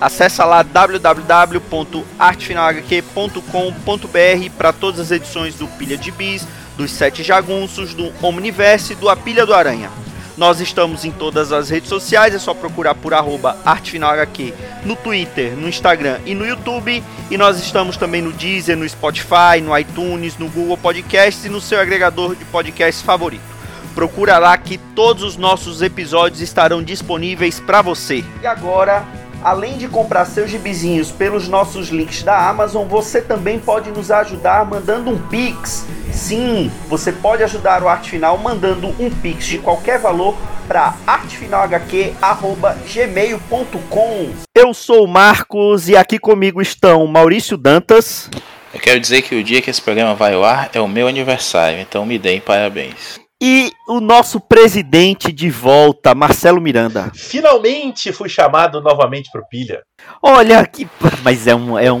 Acesse lá www.artefinalhq.com.br para todas as edições do Pilha de Bis, dos Sete Jagunços, do Omniverse e do A Pilha do Aranha. Nós estamos em todas as redes sociais, é só procurar por arroba ArtefinalHQ no Twitter, no Instagram e no YouTube. E nós estamos também no Deezer, no Spotify, no iTunes, no Google Podcasts e no seu agregador de podcasts favorito. Procura lá que todos os nossos episódios estarão disponíveis para você. E agora, além de comprar seus gibizinhos pelos nossos links da Amazon, você também pode nos ajudar mandando um Pix. Sim, você pode ajudar o Arte Final mandando um Pix de qualquer valor para artefinalhq.gmail.com. Eu sou o Marcos e aqui comigo estão Maurício Dantas. Eu quero dizer que o dia que esse programa vai ao ar é o meu aniversário, então me deem parabéns. E o nosso presidente de volta, Marcelo Miranda. Finalmente fui chamado novamente pro Pilha. Olha que. Mas é um, é um,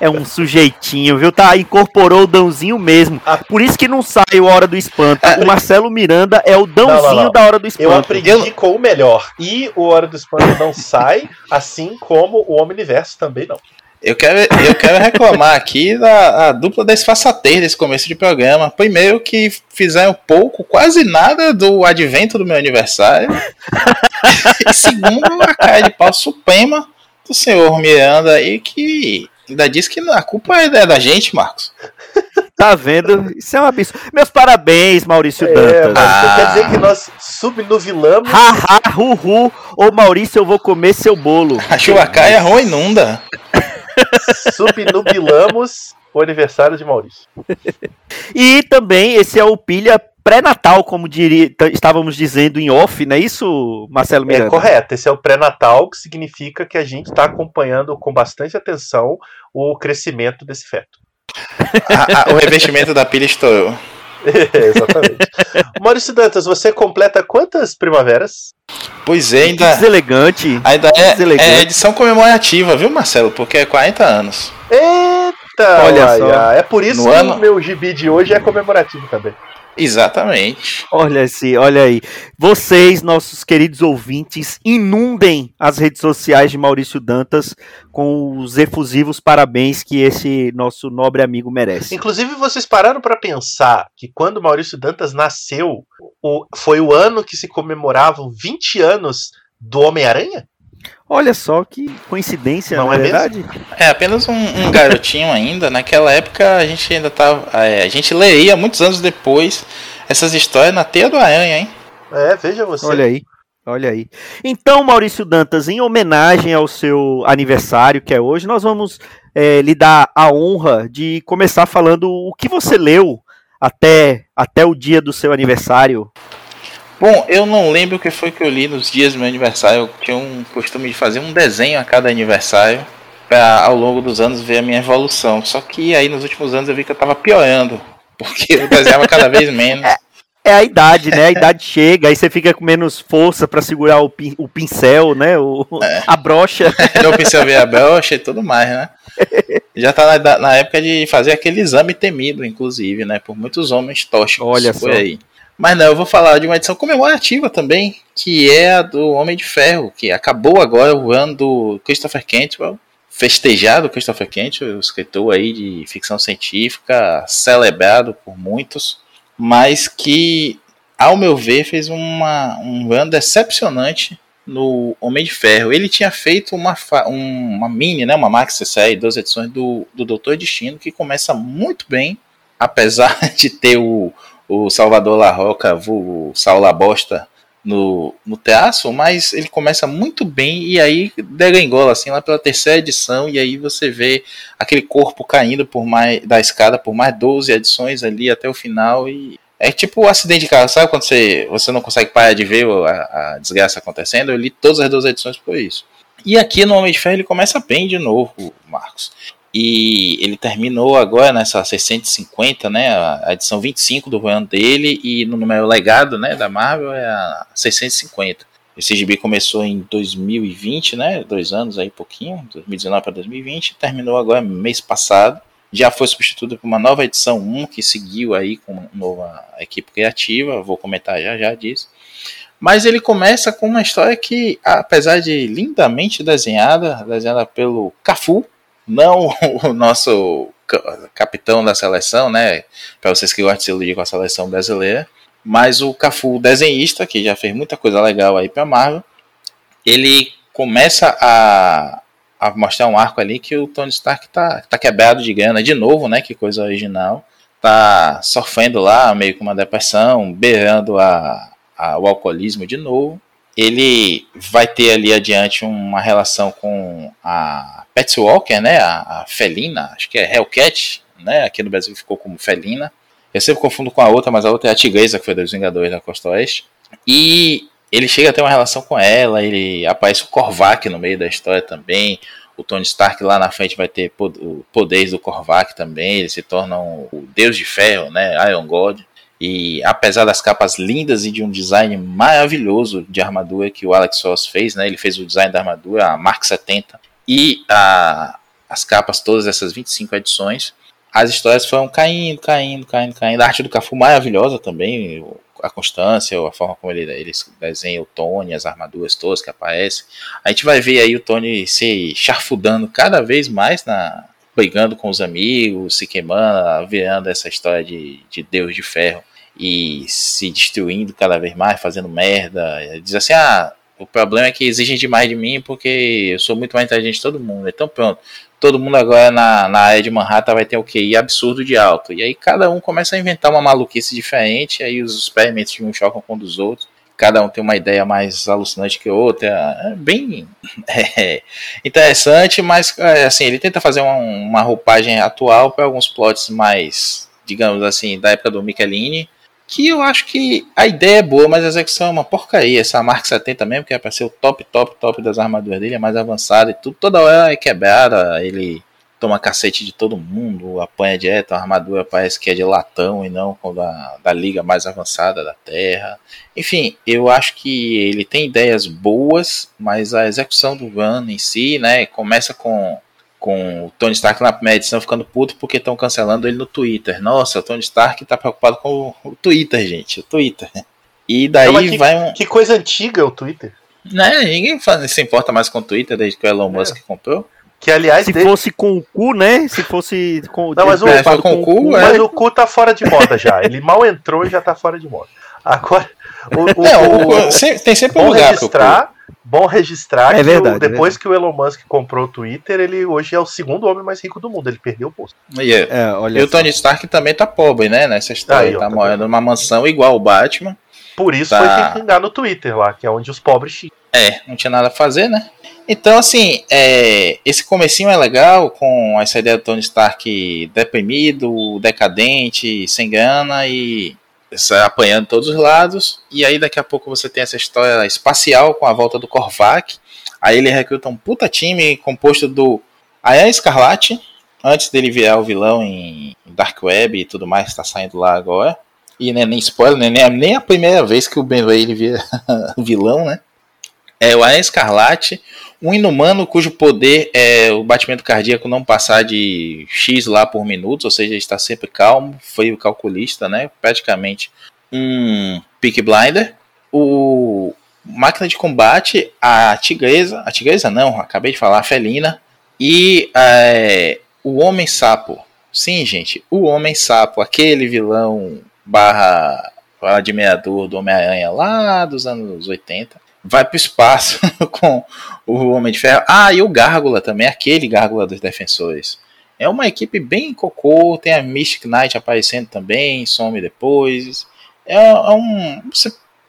é um sujeitinho, viu? Tá, incorporou o Dãozinho mesmo. Ah. Por isso que não sai o Hora do Espanto. O Marcelo Miranda é o Dãozinho Não, não, não. da Hora do Espanto. Eu aprendi com o melhor. E o Hora do Espanto não sai, assim como o Omniverso também não. Eu quero, eu quero reclamar aqui da a dupla desfaçatez desse começo de programa. Primeiro que fizeram pouco, quase nada do advento do meu aniversário. e segundo, a cara de pau suprema do senhor Miranda aí que ainda diz que a culpa é da gente, Marcos. Tá vendo? Isso é um absurdo. Meus parabéns, Maurício É, Dantas. Ah. quer dizer que nós subnuvilamos. Haha, hu, Ô Maurício, eu vou comer seu bolo. A chuvacaia ruim inunda. Subnubilamos o aniversário de Maurício. E também esse é o pilha pré-natal, como diria, estávamos dizendo em off, não é isso, Marcelo Miranda? É correto, esse é o pré-natal, que significa que a gente está acompanhando com bastante atenção o crescimento desse feto. A- a- o revestimento da pilha estourou. Exatamente. Maurício Dantas, você completa quantas primaveras? Pois é, Que ainda, deselegante. ainda é, deselegante. é edição comemorativa, viu, Marcelo? Porque é 40 anos. Eita! Olha olha, só. É por isso No que ano- o meu gibi de hoje é comemorativo também. Exatamente. Olha assim, olha aí. Vocês, nossos queridos ouvintes, inundem as redes sociais de Maurício Dantas com os efusivos parabéns que esse nosso nobre amigo merece. Inclusive, vocês pararam para pensar que quando Maurício Dantas nasceu, o- foi o ano que se comemoravam 20 anos do Homem-Aranha? Olha só que coincidência, não, é é mesmo? verdade? É apenas um, um garotinho ainda. Naquela época a gente ainda tava. é, a gente leía muitos anos depois essas histórias na teia do aranha, hein? É, veja você. Olha aí. Olha aí. Então, Maurício Dantas, em homenagem ao seu aniversário, que é hoje, nós vamos eh, lhe dar a honra de começar falando o que você leu até, até o dia do seu aniversário. Bom, eu não lembro o que foi que eu li nos dias do meu aniversário. Eu tinha um costume de fazer um desenho a cada aniversário. Pra ao longo dos anos ver a minha evolução. Só que aí nos últimos anos eu vi que eu tava piorando. Porque eu desenhava cada vez menos. É a idade, né? A idade chega, aí você fica com menos força pra segurar o, pin- o pincel, né? O, A brocha. Meu pincel veio a brocha e tudo mais, né? Já tá na, na época de fazer aquele exame temido, inclusive, né? Por muitos homens tóxicos Olha por só. aí. Mas não, eu vou falar de uma edição comemorativa também, que é a do Homem de Ferro, que acabou agora o ano do Christopher Cantwell, festejado Christopher Cantwell, escritor aí de ficção científica, celebrado por muitos, mas que, ao meu ver, fez uma, um ano decepcionante no Homem de Ferro. Ele tinha feito uma, um- uma mini, né, uma maxi série, duas edições do, do Doutor Destino, que começa muito bem, apesar de ter o, o Salvador La Roca, o Saul La Bosta, no, no teatro, mas ele começa muito bem e aí degringola assim lá pela terceira edição e aí você vê aquele corpo caindo por mais da escada por mais 12 edições ali até o final e é tipo um acidente de carro, sabe quando você, você não consegue parar de ver a, a desgraça acontecendo? Eu li todas as 12 edições por isso. E aqui no Homem de Ferro ele começa bem de novo, Marcos. E ele terminou agora nessa 650, né? A edição 25 do ano dele, e no número legado né, da Marvel é a 650. Esse gibi começou em 2020, né? Dois anos aí, pouquinho, 2019 para 2020, terminou agora mês passado. Já foi substituído por uma nova edição 1 que seguiu aí com uma nova equipe criativa. Vou comentar já já disso. Mas ele começa com uma história que, apesar de lindamente desenhada, desenhada pelo Cafu, não o nosso capitão da seleção, né? Para vocês que gostam de se iludir com a seleção brasileira, mas o Cafu, desenhista, que já fez muita coisa legal aí para Marvel, ele começa a, a mostrar um arco ali que o Tony Stark tá, tá quebrado de grana de novo, né? Que coisa original. Tá sofrendo lá, meio com uma depressão, beirando a, a, o alcoolismo de novo. Ele vai ter ali adiante uma relação com a Patsy Walker, né? A, a felina, acho que é Hellcat, né? Aqui no Brasil ficou como felina. Eu sempre confundo com a outra, mas a outra é a Tigresa, que foi dos Vingadores da Costa Oeste. E ele chega a ter uma relação com ela, ele aparece o Korvac no meio da história também. O Tony Stark lá na frente vai ter poderes do Korvac também, ele se torna um, o Deus de Ferro, né, Iron God. E apesar das capas lindas e de um design maravilhoso de armadura que o Alex Ross fez, né, ele fez o design da armadura, a Mark 70, e a, as capas todas essas 25 edições, as histórias foram caindo, caindo, caindo, caindo. A arte do Cafu maravilhosa também, a constância, a forma como ele, ele desenha o Tony, as armaduras todas que aparecem. A gente vai ver aí o Tony se charfudando cada vez mais na brigando com os amigos, se queimando, virando essa história de, de Deus de ferro e se destruindo cada vez mais, fazendo merda. Diz assim: ah, o problema é que exigem demais de mim porque eu sou muito mais inteligente que todo mundo. Então pronto, todo mundo agora na, na área de Manhattan vai ter o QI absurdo de alto. E aí cada um começa a inventar uma maluquice diferente, aí os experimentos de um chocam com um dos outros. Cada um tem uma ideia mais alucinante que outra. É bem é, interessante, mas é, assim, ele tenta fazer uma, uma roupagem atual para alguns plots mais, digamos assim, da época do Michelini que eu acho que a ideia é boa, mas a execução é uma porcaria. Essa Mark 70 mesmo, que é pra ser o top, top, top das armaduras dele, é mais avançada e tudo, toda hora é quebrada, ele toma cacete de todo mundo, apanha direto, a armadura parece que é de latão e não com da, da liga mais avançada da Terra. Enfim, eu acho que ele tem ideias boas, mas a execução do Run em si, né, começa com com o Tony Stark na primeira edição ficando puto porque estão cancelando ele no Twitter. Nossa, o Tony Stark tá preocupado com o Twitter, gente. O Twitter. E daí Não, que, vai um. Que coisa antiga o Twitter. Né? Ninguém faz, se importa mais com o Twitter desde que o Elon é. Musk comprou. Que aliás. Se desde... fosse com o cu, né? Se fosse com, Não, mas o, é, com, com o cu. É... Mas o cu tá fora de moda já. Ele mal entrou e já tá fora de moda. Agora. O, o, é, o, o, tem sempre um lugar registrar Bom registrar é que verdade, o, é depois é que o Elon Musk comprou o Twitter, ele hoje é o segundo homem mais rico do mundo. Ele perdeu o posto. E, é, e o Tony Stark também tá pobre, né? Nessa história. Aí, tá morando numa mansão igual o Batman. Por isso tá... foi que pingar no Twitter lá, que é onde os pobres ficam. É, não tinha nada a fazer, né? Então, assim, é, esse comecinho é legal, com essa ideia do Tony Stark deprimido, decadente, sem grana e apanhando todos os lados, e aí daqui a pouco você tem essa história espacial com a volta do Korvac. Aí ele recruta um puta time composto do Ayan Escarlate, antes dele virar o vilão em Dark Web e tudo mais, está saindo lá agora. E né, nem spoiler, né, nem, nem a primeira vez que o Ben Ray vira vilão, né? É o Ayan Escarlate, um inumano cujo poder é o batimento cardíaco não passar de X lá por minuto, ou seja, está sempre calmo, foi o calculista, né? Praticamente um pick blinder. O máquina de combate, a tigresa, a tigresa não, acabei de falar, a felina. E é, o homem sapo. Sim, gente, o homem sapo, aquele vilão barra admirador do Homem-Aranha lá dos anos 80 vai para o espaço com o Homem de Ferro. Ah, e o Gárgula também, aquele Gárgula dos Defensores. É uma equipe bem cocô, tem a Mystic Knight aparecendo também, some depois. É, é um.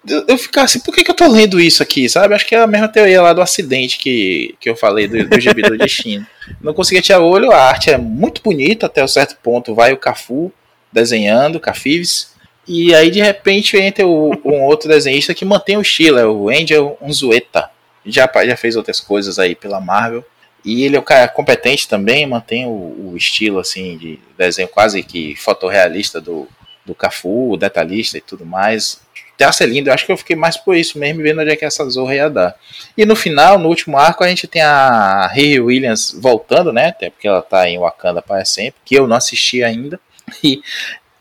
Eu, eu ficar assim, por que, que eu tô lendo isso aqui, sabe? Acho que é a mesma teoria lá do acidente que, que eu falei do, do gibi do Destino. Não conseguia tirar olho, a arte é muito bonita até um certo ponto. Vai o Cafu desenhando, Cafives e aí, de repente, entra o, um outro desenhista que mantém o estilo, é o Angel Unzueta. Já, já fez outras coisas aí pela Marvel. e ele é um cara competente também, mantém o, o, estilo assim de desenho quase que fotorrealista do, do Cafu, detalhista e tudo mais. Traço é lindo, eu acho que eu fiquei mais por isso mesmo, vendo onde é que essa Zorra ia dar. E no final, no último arco, a gente tem a Riri Williams voltando, né? Até porque ela tá em Wakanda para sempre, que eu não assisti ainda. E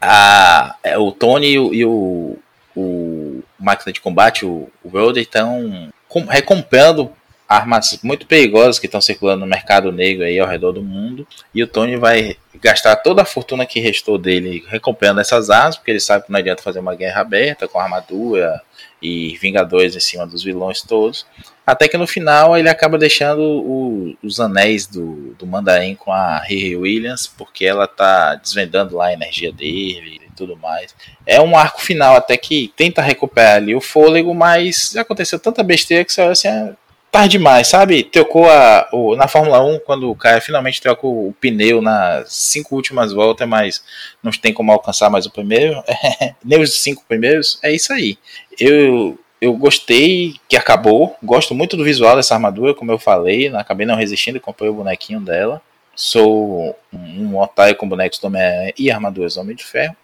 a, é, o Tony e o, e o, o máquina de combate, o, o World, estão recomprando armas muito perigosas que estão circulando no mercado negro aí ao redor do mundo. E o Tony vai gastar toda a fortuna que restou dele recomprando essas armas, porque ele sabe que não adianta fazer uma guerra aberta com armadura e vingadores em cima dos vilões todos. Até que no final ele acaba deixando o, os anéis do, do Mandarim com a Riri Williams, porque ela tá desvendando lá a energia dele e tudo mais. É um arco final até que tenta recuperar ali o fôlego, mas aconteceu tanta besteira que você olha assim, ah, tarde demais, sabe? Trocou a, o, na Fórmula 1, quando o cara finalmente troca o, pneu nas cinco últimas voltas, mas não tem como alcançar mais o primeiro, nem os cinco primeiros, é isso aí. Eu, eu gostei que acabou, gosto muito do visual dessa armadura, como eu falei, acabei não resistindo e comprei o bonequinho dela. Sou um, otário com bonecos do e armaduras do Homem de Ferro.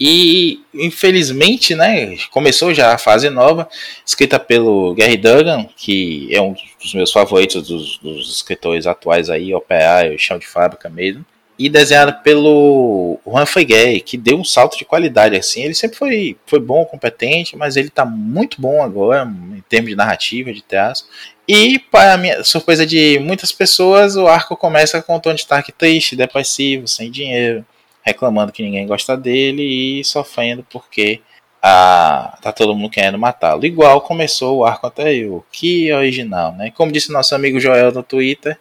E infelizmente, né, começou já a fase nova, escrita pelo Gary Duggan, que é um dos meus favoritos dos, dos escritores atuais aí, operário, chão de fábrica mesmo. E desenhada pelo Juan Feguei, que deu um salto de qualidade assim. Ele sempre foi, foi bom, competente, mas ele está muito bom agora em termos de narrativa, de traço. E para minha surpresa de muitas pessoas, o arco começa com o Tony Stark triste, depressivo, sem dinheiro reclamando que ninguém gosta dele e sofrendo porque a, tá todo mundo querendo matá-lo. Igual começou o arco anterior, que é original, né? Como disse nosso amigo Joel no Twitter,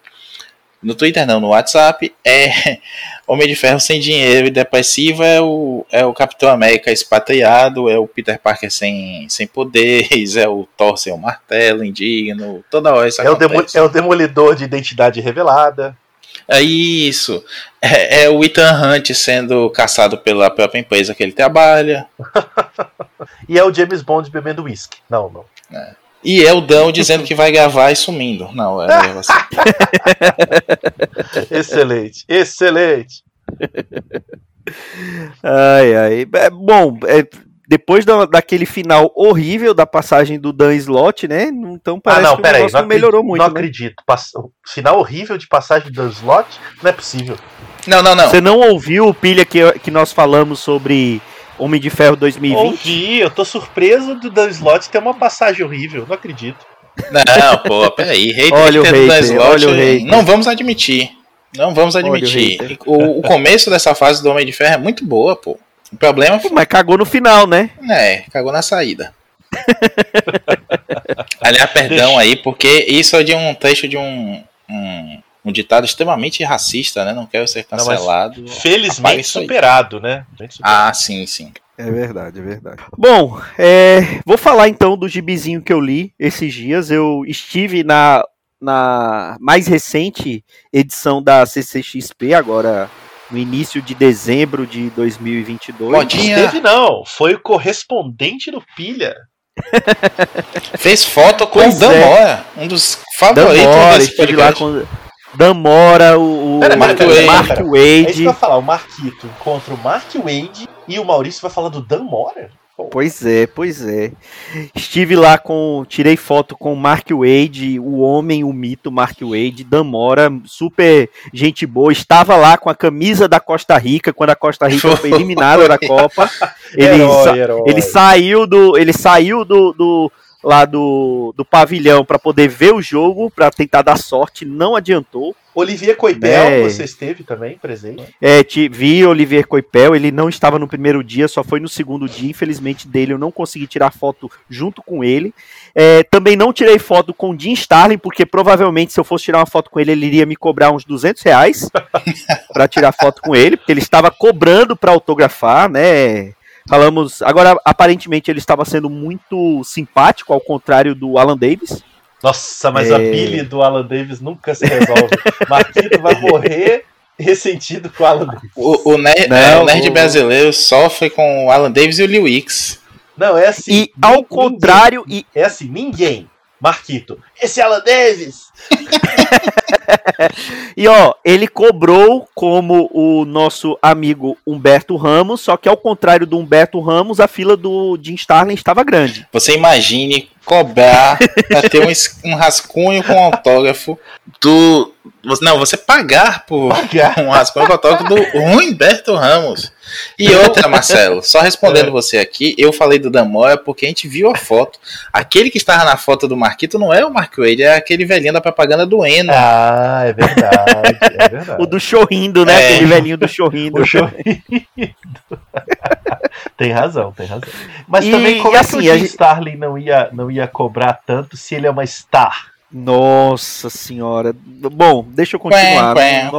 no Twitter não, no WhatsApp, é Homem de Ferro sem dinheiro e depressivo é o, é o Capitão América expatriado, é o Peter Parker sem, sem poderes, é o Thor sem o martelo indigno, toda hora isso é acontece. O é o Demolidor de identidade revelada. É isso. É, é, o Ethan Hunt sendo caçado pela própria empresa que ele trabalha. e é o James Bond bebendo uísque. Não, não. É. E é o Dão dizendo que vai gravar e sumindo. Não, é assim. excelente, excelente. Ai, ai. É, bom, é, depois da, daquele final horrível da passagem do Dan Slot, né? Então parece ah, não, que o negócio aí, não melhorou muito. Não né? acredito. Pass... Final horrível de passagem do Dan Slot? Não é possível. Não, não, não. Você não ouviu o pilha que, que nós falamos sobre Homem de Ferro 2020? Ouvi, eu tô surpreso do Dan Slot ter uma passagem horrível, não acredito. Não, pô, peraí. Hater olha o hater, Slot, olha o hater. Não vamos admitir. Não vamos admitir. O, o, começo dessa fase do Homem de Ferro é muito boa, pô. O problema foi. Mas cagou no final, né? É, cagou na saída. Aliás, perdão aí, porque isso é de um trecho de um, um, um ditado extremamente racista, né? Não quero ser cancelado. Não, felizmente superado, né? superado. Ah, sim, sim. É verdade, é verdade. Bom, é, vou falar então do gibizinho que eu li esses dias. Eu estive na, na mais recente edição da CCXP, agora no início de dezembro de 2022. Modinha. Esteve não, foi o correspondente do Pilha. Fez foto com o Damora, é. um dos favoritos Damora, desse podcast. Lá com Damora, o, o Mark, Wade. Mark Wade. É isso que eu ia falar, o Marquito encontra o Mark Wade e o Maurício vai falar do Damora? Pois é, pois é. Estive lá com. Tirei foto com o Mark Wade, o homem, o mito Mark Wade, Damora, super gente boa. Estava lá com a camisa da Costa Rica, quando a Costa Rica foi eliminada da Copa. Ele, herói, herói. ele saiu do. Ele saiu do, do lá do, do pavilhão para poder ver o jogo, para tentar dar sorte, não adiantou. Olivier Coipel, é. você esteve também presente? É, te, vi Olivier Coipel, ele não estava no primeiro dia, só foi no segundo dia, infelizmente dele eu não consegui tirar foto junto com ele. É, também não tirei foto com o Jim Starlin, porque provavelmente se eu fosse tirar uma foto com ele, ele iria me cobrar uns 200 reais para tirar foto com ele, porque ele estava cobrando para autografar, né? Falamos. Agora, aparentemente, ele estava sendo muito simpático, ao contrário do Alan Davis. Nossa, mas é... a Billy do Alan Davis nunca se resolve. Marquito vai morrer ressentido com o Alan Davis. O, o, nerd, Não, o nerd o... brasileiro sofre com o Alan Davis e o Liu X. Não, é assim. E ao contrário. E... É assim, ninguém. Marquito, esse Alan Davis! e ó, ele cobrou como o nosso amigo Humberto Ramos, só que ao contrário do Humberto Ramos, a fila do Jim Starlin estava grande. Você imagine cobrar pra ter um, um rascunho com autógrafo do. Não, você pagar por Pagar. um rascunho com autógrafo do Humberto Ramos. E outra, Marcelo, só respondendo você aqui, eu falei do Damoya porque a gente viu a foto. Aquele que estava na foto do Marquito não é o Mark Wade, é aquele velhinho da propaganda do Eno. Ah, é verdade, é verdade. O do Chorrindo, né? É. Aquele velhinho do Chorrindo. O chorrindo. tem razão, tem razão. Mas E- também como e é assim, que a o Jim gente- Starlin não ia, não ia cobrar tanto se ele é uma star? Nossa senhora. Bom, deixa eu continuar. Quen.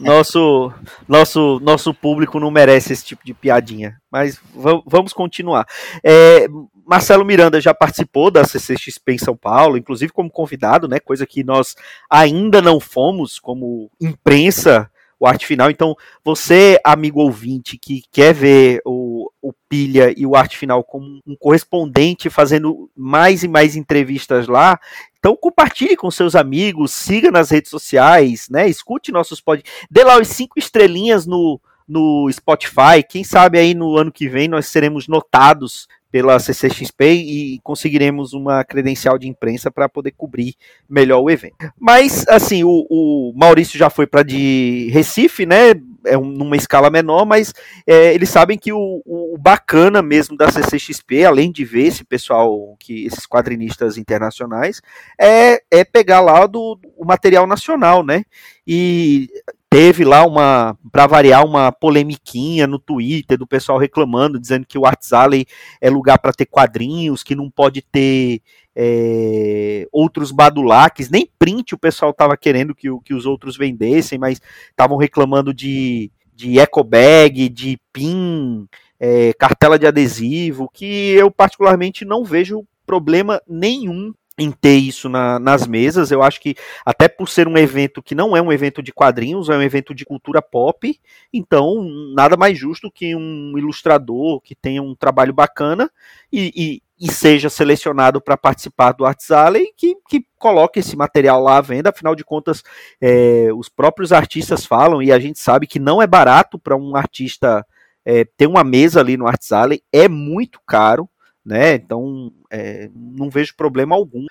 nosso, nosso, nosso público não merece esse tipo de piadinha. Mas va- vamos continuar. É, Marcelo Miranda já participou da CCXP em São Paulo, inclusive como convidado, né? Coisa que nós ainda não fomos como imprensa, o arte final. Então, você, amigo ouvinte, que quer ver o, o Pilha e o arte final como um correspondente fazendo mais e mais entrevistas lá, então compartilhe com seus amigos, siga nas redes sociais, né? Escute nossos podcasts. Dê lá os cinco estrelinhas no, no Spotify. Quem sabe aí no ano que vem nós seremos notados pela CCXP e conseguiremos uma credencial de imprensa para poder cobrir melhor o evento. Mas, assim, o, o Maurício já foi para de Recife, né? É um- numa escala menor, mas é, eles sabem que o, o bacana mesmo da CCXP, além de ver esse pessoal, que esses quadrinistas internacionais, é, é pegar lá do, o material nacional, né? E teve lá uma, para variar, uma polemiquinha no Twitter do pessoal reclamando, dizendo que o Arts Alley é lugar para ter quadrinhos, que não pode ter é, outros badulaques, nem print o pessoal estava querendo que, que os outros vendessem, mas estavam reclamando de, de eco bag, de pin, é, cartela de adesivo, que eu particularmente não vejo problema nenhum em ter isso na- nas mesas. Eu acho que até por ser um evento que não é um evento de quadrinhos, é um evento de cultura pop, então nada mais justo que um ilustrador que tenha um trabalho bacana e, e- e seja selecionado para participar do Arts Alley, que, que coloque esse material lá à venda, afinal de contas, é, os próprios artistas falam, e a gente sabe que não é barato para um artista é, ter uma mesa ali no Arts Alley, é muito caro, né? Então é, não vejo problema algum.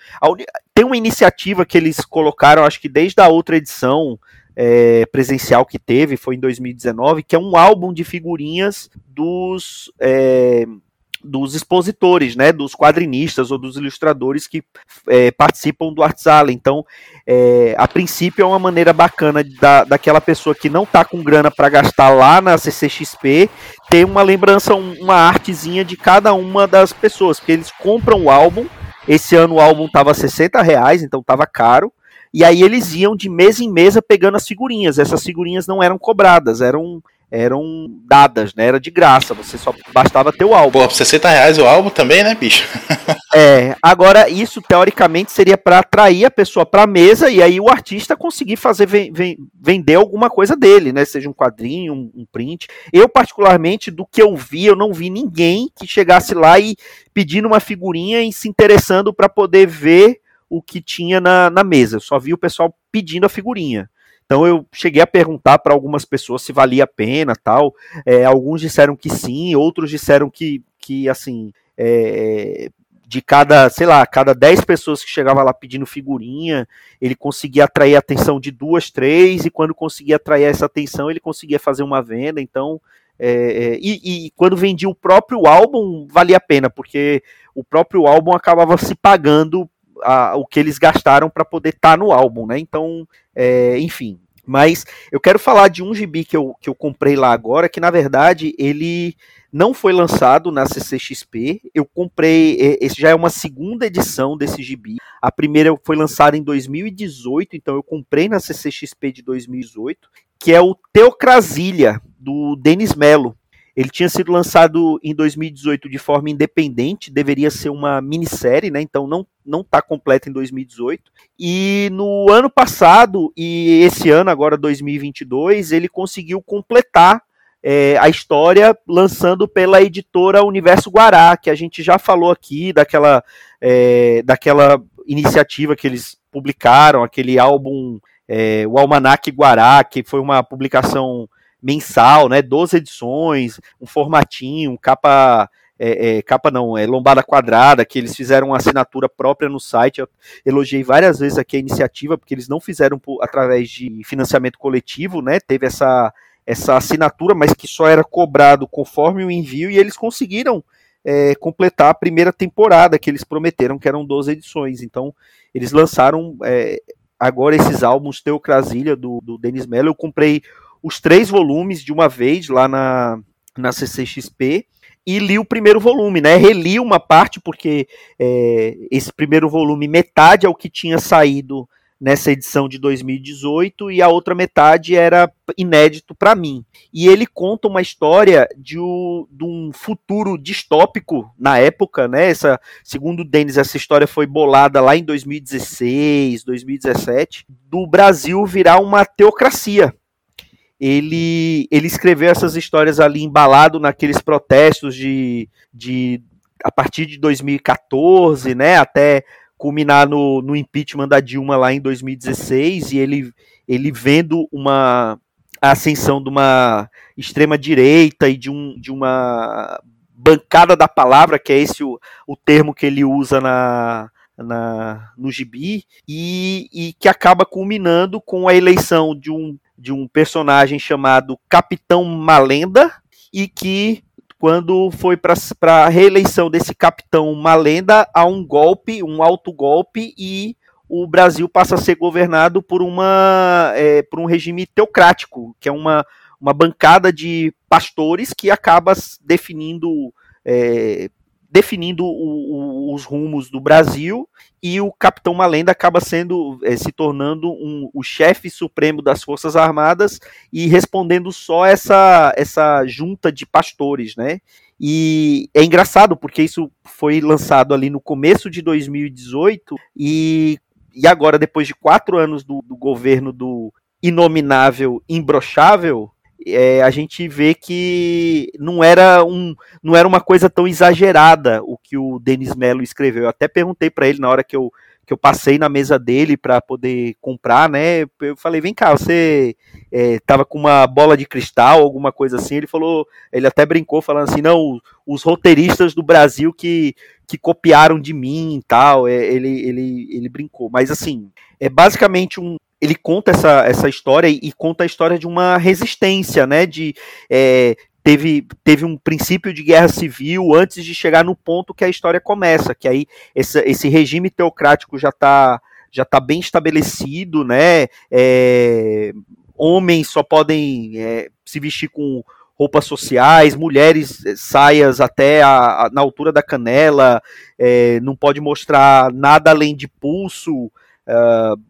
Tem uma iniciativa que eles colocaram, acho que desde a outra edição é, presencial que teve, foi em 2019, que é um álbum de figurinhas dos. é, dos expositores, né, dos quadrinistas ou dos ilustradores que é, participam do Arts Alley. Então, é, a princípio é uma maneira bacana da, daquela pessoa que não tá com grana para gastar lá na CCXP ter uma lembrança, um- uma artezinha de cada uma das pessoas, porque eles compram o álbum. Esse ano o álbum tava 60 reais, então tava caro. E aí eles iam de mesa em mesa pegando as figurinhas. Essas figurinhas não eram cobradas, eram eram dadas, né? Era de graça. Você só bastava ter o álbum. Pô, por 60 reais o álbum também, né, bicho? É, agora isso teoricamente seria para atrair a pessoa para a mesa e aí o artista conseguir fazer ven- ven- vender alguma coisa dele, né? Seja um quadrinho, um, um print. Eu particularmente do que eu vi, eu não vi ninguém que chegasse lá e pedindo uma figurinha e se interessando para poder ver o que tinha na, na mesa. Eu só vi o pessoal pedindo a figurinha. Então eu cheguei a perguntar para algumas pessoas se valia a pena, tal. É, alguns disseram que sim, outros disseram que, que assim, é, de cada, sei lá, cada 10 pessoas que chegava lá pedindo figurinha, ele conseguia atrair a atenção de duas, três, e quando conseguia atrair essa atenção, ele conseguia fazer uma venda, então. é, é, e, e quando vendia o próprio álbum, valia a pena, porque o próprio álbum acabava se pagando a- o que eles gastaram para poder estar no álbum, né? Então, é, enfim. Mas eu quero falar de um gibi que eu, que eu comprei lá agora, que na verdade ele não foi lançado na CCXP. Eu comprei, eh, esse já é uma segunda edição desse gibi. A primeira foi lançada em 2018, então eu comprei na CCXP de 2018, que é o Teocrasilha, do Denis Mello. Ele tinha sido lançado em 2018 de forma independente, deveria ser uma minissérie, né? Então não não está completa em 2018. E no ano passado e esse ano agora 2022, ele conseguiu completar é, a história lançando pela editora Universo Guará, que a gente já falou aqui daquela, é, daquela iniciativa que eles publicaram, aquele álbum é, o Almanac Guará, que foi uma publicação mensal, né? 12 edições, um formatinho, capa. É, é, capa não, é lombada quadrada, que eles fizeram uma assinatura própria no site. Eu elogiei várias vezes aqui a iniciativa, porque eles não fizeram por, através de financiamento coletivo, né? Teve essa, essa assinatura, mas que só era cobrado conforme o envio, e eles conseguiram é, completar a primeira temporada que eles prometeram, que eram 12 edições. Então, eles lançaram é, agora esses álbuns Teocrasilha do, do Denis Mello. Eu comprei os três volumes de uma vez lá na, na CCXP e li o primeiro volume, né? Reli uma parte, porque é, esse primeiro volume, metade é o que tinha saído nessa edição de 2018 e a outra metade era inédito para mim. E ele conta uma história de, o, de, um futuro distópico na época, né? Essa, segundo o Denis, essa história foi bolada lá em 2016, 2017, do Brasil virar uma teocracia ele, ele escreveu essas histórias ali embalado naqueles protestos de, de a partir de 2014, né, até culminar no, no impeachment da Dilma lá em 2016, e ele, ele vendo uma ascensão de uma extrema direita e de, um, de uma bancada da palavra, que é esse o, o termo que ele usa na, na, no gibi, e, e que acaba culminando com a eleição de um de um personagem chamado Capitão Malenda e que quando foi para a reeleição desse Capitão Malenda há um golpe, um alto golpe e o Brasil passa a ser governado por uma é, por um regime teocrático, que é uma, uma bancada de pastores que acaba definindo é, definindo o, o, os rumos do Brasil e o Capitão Malenda acaba sendo é, se tornando um, o chefe supremo das Forças Armadas e respondendo só essa essa junta de pastores, né? E é engraçado porque isso foi lançado ali no começo de 2018 e, e agora depois de quatro anos do, do governo do inominável imbrochável é, a gente vê que não era, um, não era uma coisa tão exagerada o que o Denis Mello escreveu. Eu até perguntei para ele na hora que eu, que eu passei na mesa dele para poder comprar, né? Eu falei, vem cá, você é, com uma bola de cristal, alguma coisa assim? Ele falou, ele até brincou falando assim, não, os roteiristas do Brasil que, que copiaram de mim e tal. É, ele, ele, ele brincou, mas assim, é basicamente um, ele conta essa, essa história e, conta a história de uma resistência, né? De é, teve, teve um princípio de guerra civil antes de chegar no ponto que a história começa, que aí esse, esse regime teocrático já está já tá bem estabelecido, né? É, homens só podem é, se vestir com roupas sociais, mulheres é, saias até a, a, na altura da canela, é, não pode mostrar nada além de pulso, uh,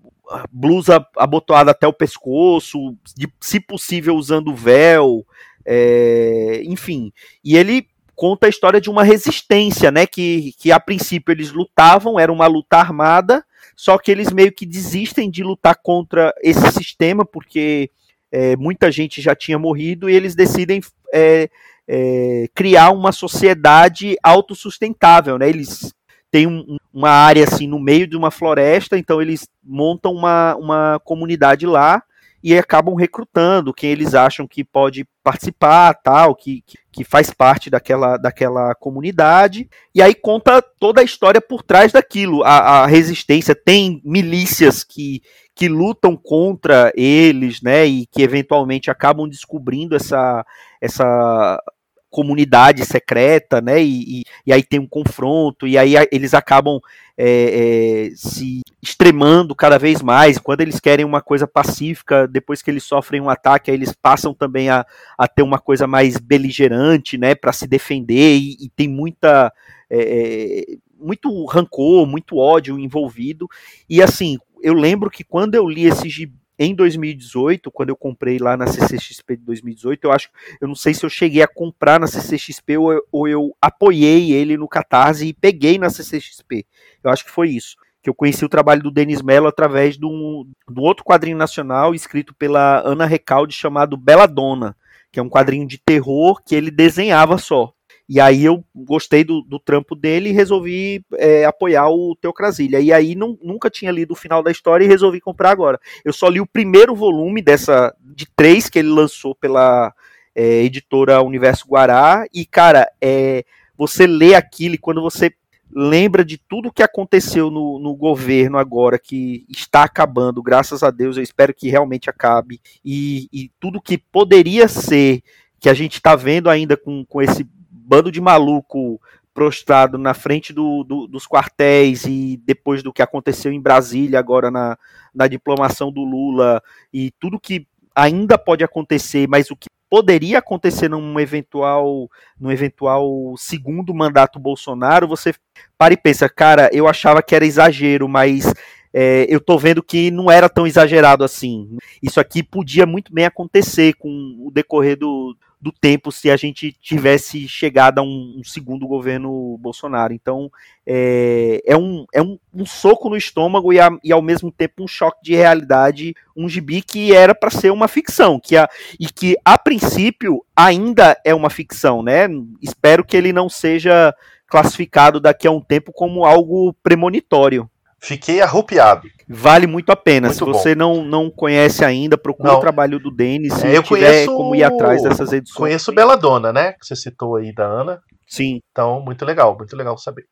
blusa abotoada até o pescoço, de, se possível usando véu, é, enfim. E ele conta a história de uma resistência, né? Que, que a princípio eles lutavam, era uma luta armada, só que eles meio que desistem de lutar contra esse sistema, porque é, muita gente já tinha morrido, e eles decidem é, é, criar uma sociedade autossustentável, né? Eles tem um, uma área assim no meio de uma floresta, então eles montam uma, uma comunidade lá e acabam recrutando quem eles acham que pode participar, tal, que, que faz parte daquela, daquela comunidade, e aí conta toda a história por trás daquilo. A, a resistência tem milícias que, que lutam contra eles, né, e que eventualmente acabam descobrindo essa, essa comunidade secreta, né? E, e, e, aí tem um confronto, e aí eles acabam é, é, se extremando cada vez mais. Quando eles querem uma coisa pacífica, depois que eles sofrem um ataque, aí eles passam também a, a ter uma coisa mais beligerante, né? Para se defender, e, e tem muita. É, é, muito rancor, muito ódio envolvido. E assim, eu lembro que quando eu li esse gibi em 2018, quando eu comprei lá na CCXP de 2018, eu acho, eu não sei se eu cheguei a comprar na CCXP ou eu, ou eu apoiei ele no Catarse e peguei na CCXP. Eu acho que foi isso. Que eu conheci o trabalho do Denis Mello através de um, de um outro quadrinho nacional escrito pela Ana Recalde chamado Bela Dona, que é um quadrinho de terror que ele desenhava só. E aí eu gostei do, do trampo dele e resolvi é, apoiar o Teocrasilha. E aí não, nunca tinha lido o final da história e resolvi comprar agora. Eu só li o primeiro volume dessa de três que ele lançou pela é, editora Universo Guará. E, cara, é, você lê aquilo e quando você lembra de tudo que aconteceu no, no, governo agora, que está acabando, graças a Deus, eu espero que realmente acabe, e, e tudo que poderia ser, que a gente está vendo ainda com, com esse bando de maluco prostrado na frente do, do, dos quartéis e depois do que aconteceu em Brasília agora na, na diplomação do Lula e tudo que ainda pode acontecer, mas o que poderia acontecer num eventual, num eventual segundo mandato Bolsonaro, você para e pensa, cara, eu achava que era exagero, mas é, eu tô vendo que não era tão exagerado assim. Isso aqui podia muito bem acontecer com o decorrer do, do tempo se a gente tivesse chegado a um, um segundo governo Bolsonaro. Então é, é, um, é um, um soco no estômago e, a, e, ao mesmo tempo um choque de realidade, um gibi que era para ser uma ficção, que a, e que a princípio ainda é uma ficção, né? Espero que ele não seja classificado daqui a um tempo como algo premonitório. Fiquei arrupiado. Vale muito a pena. Muito Se você não, não conhece ainda, procura o trabalho do Denis. Se é, eu tiver conheço, como ir atrás dessas edições. Conheço Dona, né? Que você citou aí da Ana. Sim. Então, muito legal, muito legal saber.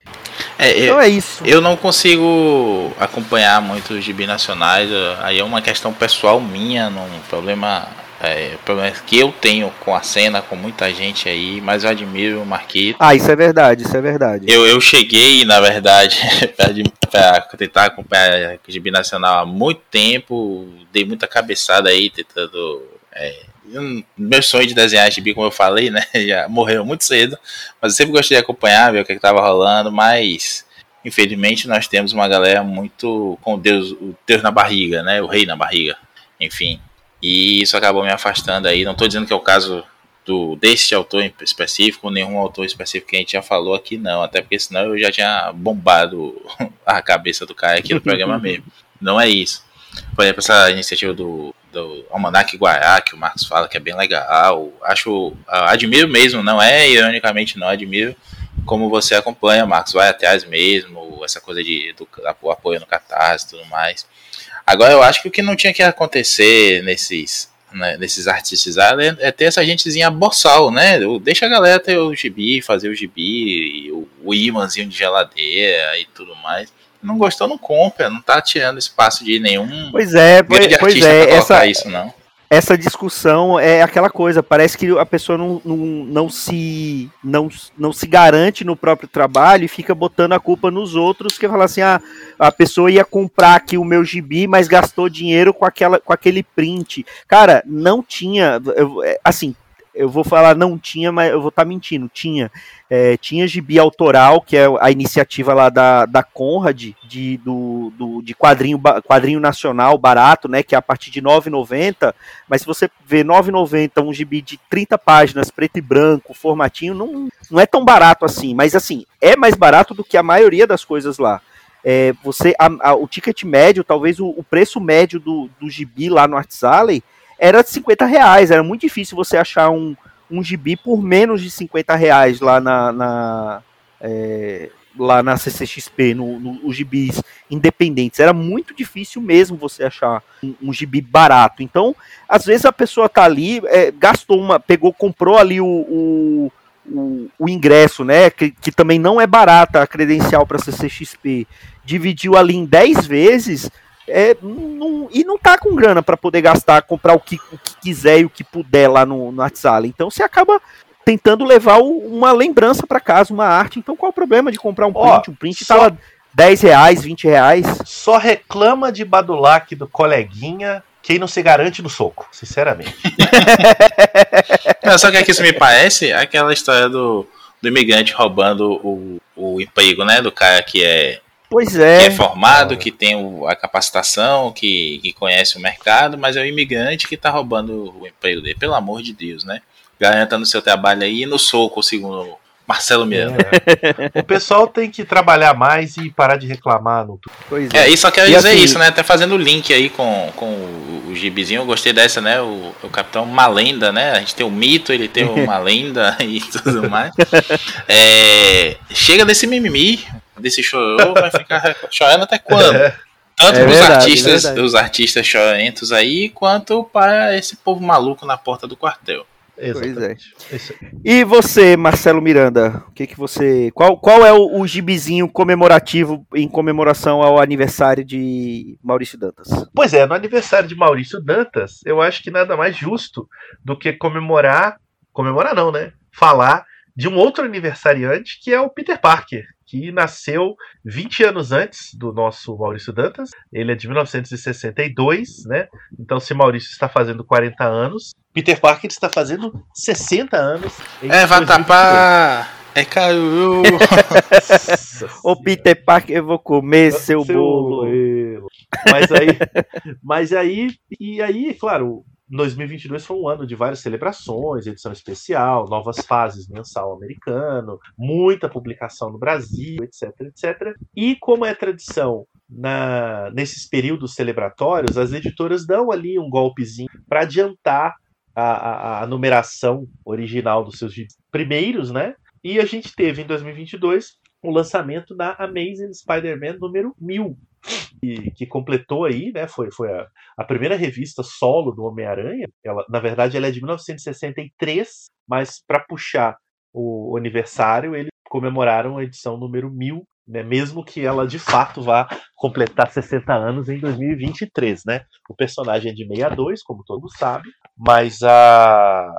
É, eu, então é isso. Eu não consigo acompanhar muito os gibi nacionais. Aí é uma questão pessoal minha, um problema é, problemas que eu tenho com a cena, com muita gente aí, mas eu admiro o Marquito. Ah, isso é verdade, isso é verdade. Eu, eu cheguei, na verdade, para tentar acompanhar o Gibi Nacional há muito tempo, dei muita cabeçada aí, tentando. É, meu sonho de desenhar gibi, como eu falei, né? Já morreu muito cedo, mas eu sempre gostei de acompanhar, ver o que estava rolando, mas infelizmente nós temos uma galera muito com Deus, o Deus na barriga, né? O rei na barriga. Enfim, e isso acabou me afastando aí. Não estou dizendo que é o caso do desse autor em específico, nenhum autor específico que a gente já falou aqui, não. Até porque senão eu já tinha bombado a cabeça do cara aqui no programa mesmo. Não é isso. Por exemplo, essa iniciativa do, do Almanac Guará, que o Marcos fala que é bem legal. Acho, admiro mesmo, não é ironicamente, não admiro como você acompanha, Marcos, vai atrás mesmo, essa coisa de do, apoio no Catarse e tudo mais. Agora eu acho que o que não tinha que acontecer nesses, né, nesses artistas é, é, ter essa gentezinha boçal, né? Deixa a galera ter o gibi, fazer o gibi, o, o imãzinho de geladeira e tudo mais. Não gostou, não compra, não tá tirando espaço de nenhum. Pois é, pois, pois é, essa, isso, não essa discussão é aquela coisa, parece que a pessoa não, não, não, se, não, não se garante no próprio trabalho e fica botando a culpa nos outros, que fala assim, ah, a pessoa ia comprar aqui o meu gibi, mas gastou dinheiro com, aquela, com aquele print. Cara, não tinha, eu, é, assim, eu vou falar não tinha, mas eu vou estar tá mentindo, tinha. É, tinha gibi autoral, que é a iniciativa lá da, da Conrad, de, do, do, de quadrinho, quadrinho nacional barato, né? Que é a partir de R$ 9,90. Mas se você vê R$ 9,90, um gibi de 30 páginas, preto e branco, formatinho, não, não é tão barato assim. Mas assim, é mais barato do que a maioria das coisas lá. É, você a, a, o ticket médio, talvez o, o, preço médio do, do gibi lá no Arts Alley era de 50 reais. Era muito difícil você achar um, um gibi por menos de 50 reais lá na, na é, lá na CCXP, no, no, os gibis independentes. Era muito difícil mesmo você achar um, um gibi barato. Então, às vezes a pessoa tá ali, é, gastou uma, pegou, comprou ali o, o, o, o ingresso, né? Que, que, também não é barata a credencial para CCXP. Dividiu ali em 10 vezes é, não, e não tá com grana para poder gastar, comprar o que, o que, quiser e o que puder lá no, no Artsala. Então você acaba tentando levar o, uma lembrança para casa, uma arte. Então qual o problema de comprar um print? Ó, um print só... tava 10 reais, 20 reais. Só reclama de Badulac do coleguinha quem não se garante no soco, sinceramente. não, só que aqui isso me parece aquela história do, do imigrante roubando o, o emprego, né? Do cara que é Pois é. Que é formado, que tem a capacitação, que, que conhece o mercado, mas é o imigrante que está roubando o emprego dele. Pelo amor de Deus, né? Garanta no seu trabalho aí no soco, segundo Marcelo Miranda. É. O pessoal tem que trabalhar mais e parar de reclamar no Pois é. é, e só quero e dizer assim, isso, né? Até fazendo o link aí com, com o, o gibizinho, eu gostei dessa, né? O, o Capitão Malenda, né? A gente tem o mito, ele tem uma lenda e tudo mais. É, chega desse mimimi, desse chorou, vai ficar chorando até quando? É. Tanto é os verdade, artistas, é os artistas chorentos aí, quanto para esse povo maluco na porta do quartel. Exatamente. Pois é. E você, Marcelo Miranda, o que que você, qual, qual é o, o gibizinho comemorativo em comemoração ao aniversário de Maurício Dantas? Pois é, no aniversário de Maurício Dantas, eu acho que nada mais justo do que comemorar, comemorar não, né? Falar de um outro aniversariante que é o Peter Parker, que nasceu 20 anos antes do nosso Maurício Dantas. Ele é de 1962, né? Então, se Maurício está fazendo 40 anos, Peter Parker está fazendo 60 anos. É, vai tapar. É caiu. Ô Peter Parker, eu vou comer seu, seu bolo. bolo. Mas aí, mas aí, e aí, claro, 2022 foi um ano de várias celebrações, edição especial, novas fases mensal americano, muita publicação no Brasil, etc, etc. E como é tradição na, nesses períodos celebratórios, as editoras dão ali um golpezinho para adiantar a, a, a, numeração original dos seus primeiros, né? E a gente teve em 2022 o lançamento da Amazing Spider-Man número 1000, que, que, completou aí, né? Foi, foi a, a primeira revista solo do Homem-Aranha. Ela, na verdade, ela é de 1963, mas para puxar o, aniversário, eles comemoraram a edição número 1000, né? Mesmo que ela de fato vá completar 60 anos em 2023, né? O personagem é de 62, como todos sabem, mas a,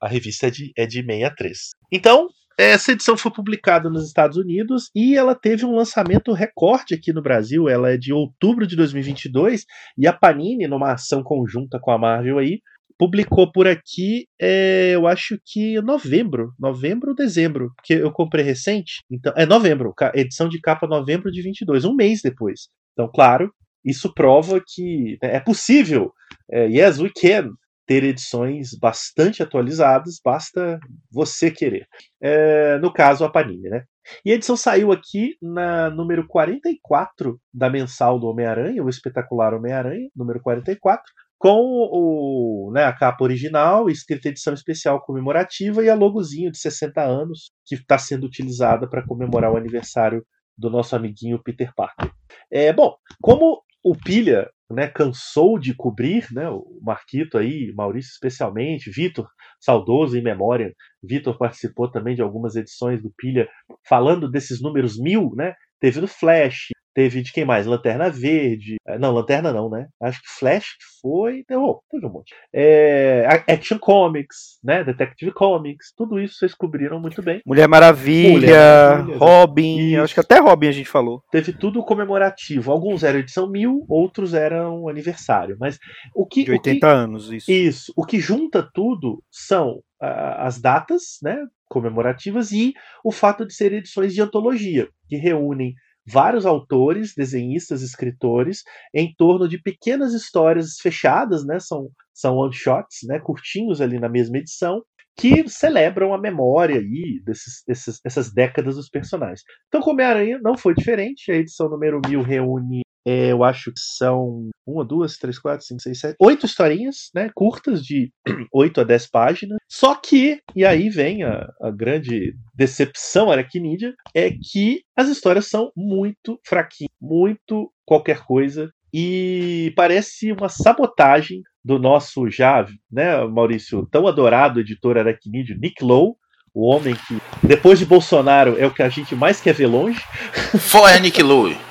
a revista é de, é de 63. Então, essa edição foi publicada nos Estados Unidos e ela teve um lançamento recorde aqui no Brasil. Ela é de outubro de 2022 e a Panini, numa ação conjunta com a Marvel aí, publicou por aqui, é, eu acho que novembro, novembro ou dezembro, porque eu comprei recente. Então, é novembro, edição de capa novembro de 22, um mês depois. Então, claro, isso prova que né, é possível. É, yes, we can ter edições bastante atualizadas, basta você querer. É, no caso, a Panini, né? E a edição saiu aqui na número 44 da mensal do Homem-Aranha, o espetacular Homem-Aranha, número 44, com o, né, a capa original, escrita edição especial comemorativa e a logozinho de 60 anos, que está sendo utilizada para comemorar o aniversário do nosso amiguinho Peter Parker. É, bom, como o Pilha né, cansou de cobrir, né, o Marquito aí, Maurício especialmente, Vitor, saudoso em memória, Vitor participou também de algumas edições do Pilha, falando desses números mil, né, teve no Flash, Teve de quem mais? Lanterna Verde. É, não, Lanterna não, né? Acho que Flash foi. Oh, teve um monte. É, Action Comics, né? Detective Comics. Tudo isso vocês cobriram muito bem. Mulher Maravilha, Mulher Maravilha Robin. Isso. Acho que até Robin a gente falou. Teve tudo comemorativo. Alguns eram edição mil, outros eram aniversário. Mas o que. De 80 que, anos, isso. Isso. O que junta tudo são as datas, né? Comemorativas e o fato de ser edições de antologia, que reúnem vários autores, desenhistas, escritores, em torno de pequenas histórias fechadas, né? São, são one-shots, né? Curtinhos ali na mesma edição, que celebram a memória aí desses, desses, dessas décadas dos personagens. Então, Homem-Aranha não foi diferente, a edição número 1000 reúne é, eu acho que são uma, duas, três, quatro, cinco, seis, sete, oito historinhas, né? Curtas de oito a dez páginas. Só que, e aí vem a, a grande decepção aracnídea, é que as histórias são muito fraquinhas, muito qualquer coisa. E parece uma sabotagem do nosso já, né, Maurício, tão adorado editor aracnídeo, Nick Lowe, o homem que, depois de Bolsonaro, é o que a gente mais quer ver longe. Fora Nick Lowe!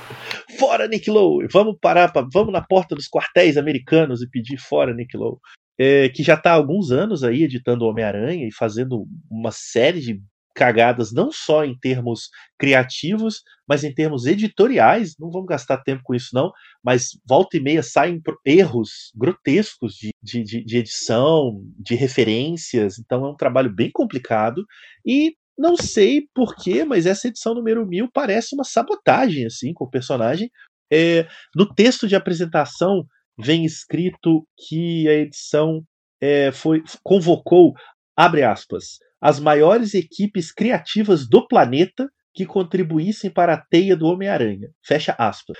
Fora Nick Lowe, vamos parar, pra, vamos na porta dos quartéis americanos e pedir fora Nick Lowe. É, que já está há alguns anos aí editando Homem-Aranha e fazendo uma série de cagadas, não só em termos criativos, mas em termos editoriais. Não vamos gastar tempo com isso, não, mas volta e meia saem erros grotescos de, de, de edição, de referências, então é um trabalho bem complicado. E não sei porquê, mas essa edição número 1000 parece uma sabotagem assim com o personagem. É, no texto de apresentação vem escrito que a edição é, foi convocou, abre aspas, as maiores equipes criativas do planeta que contribuíssem para a teia do Homem-Aranha. Fecha aspas.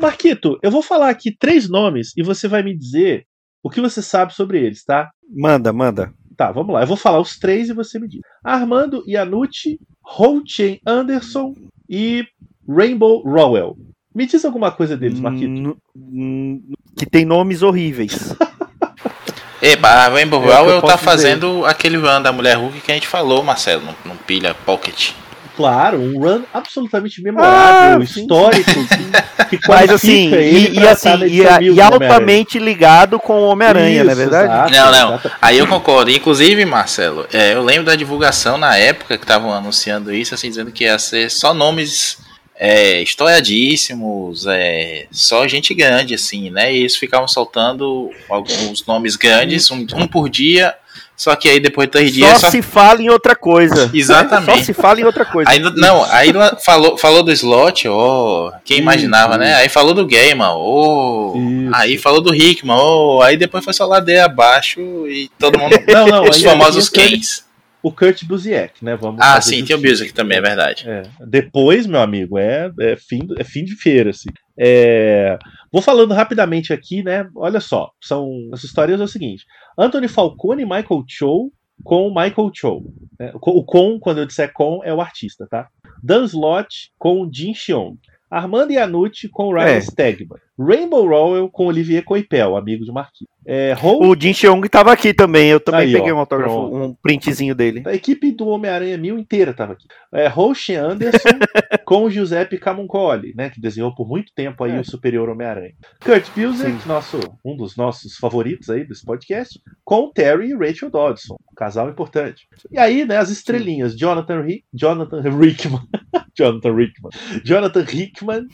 Marquito, eu vou falar aqui três nomes e você vai me dizer o que você sabe sobre eles, tá? Manda, manda. Tá, vamos lá. Eu vou falar os três e você me diz. Armando Iannucci, Ho-Chen Anderson e Rainbow Rowell. Me diz alguma coisa deles, Marquito. N- que tem nomes horríveis. Epa, a Rainbow É Rowell tá fazendo aquele run da Mulher Hulk que a gente falou, Marcelo, no, no pilha Pocket. Claro, um run absolutamente memorável, Ah, sim. histórico, que, que Mas assim, e, e assim, e, a- e altamente ligado com o Homem-Aranha, não é verdade? exato, Não, não. exato. Aí eu concordo. Inclusive, Marcelo, é, eu lembro da divulgação na época que estavam anunciando isso, assim, dizendo que ia ser só nomes é, estoiadíssimos, é, só gente grande, assim, né? E eles ficavam soltando alguns nomes grandes, um, um por dia, só que aí depois de três dias Só só. se fala em outra coisa. Exatamente. Só se fala em outra coisa. Aí, não, aí falou, falou do slot, ó, quem imaginava, Isso, né? Aí falou do Gamer, ó, Isso. aí falou do Hickman, ó, aí depois foi só ladeira abaixo e todo mundo. Não, não, os ainda famosos Kens. O Kurt Busiek, né? Vamos Ah, sim, tem o. Music também, é verdade. É. Depois, meu amigo, é, é, fim, é fim de feira, assim. É, Vou falando rapidamente aqui, né? Olha só, são as histórias é o seguinte: Anthony Falcone e Michael Cho com Michael Cho. né? O com, quando eu disser com, é o artista, tá? Dan Slott com Jin Xiong. Armando Iannucci com Ryan É. Stegman. Rainbow Rowell com Olivier Coipel, amigo de Marquinhos. É, O Jin Cheong tava aqui também. Eu também Aí, peguei ó, um autógrafo, pronto. um printzinho dele. A equipe do Homem-Aranha Mil inteira estava aqui. É, Roche Anderson com Giuseppe Camuncoli, né, que desenhou por muito tempo aí É. o Superior Homem-Aranha. Kurt Busiek, nosso, um dos nossos favoritos aí desse podcast, com Terry e Rachel Dodson, um casal importante. E aí, né, as estrelinhas, Jonathan, Rick, Jonathan Rickman, Jonathan Rickman, Jonathan Hickman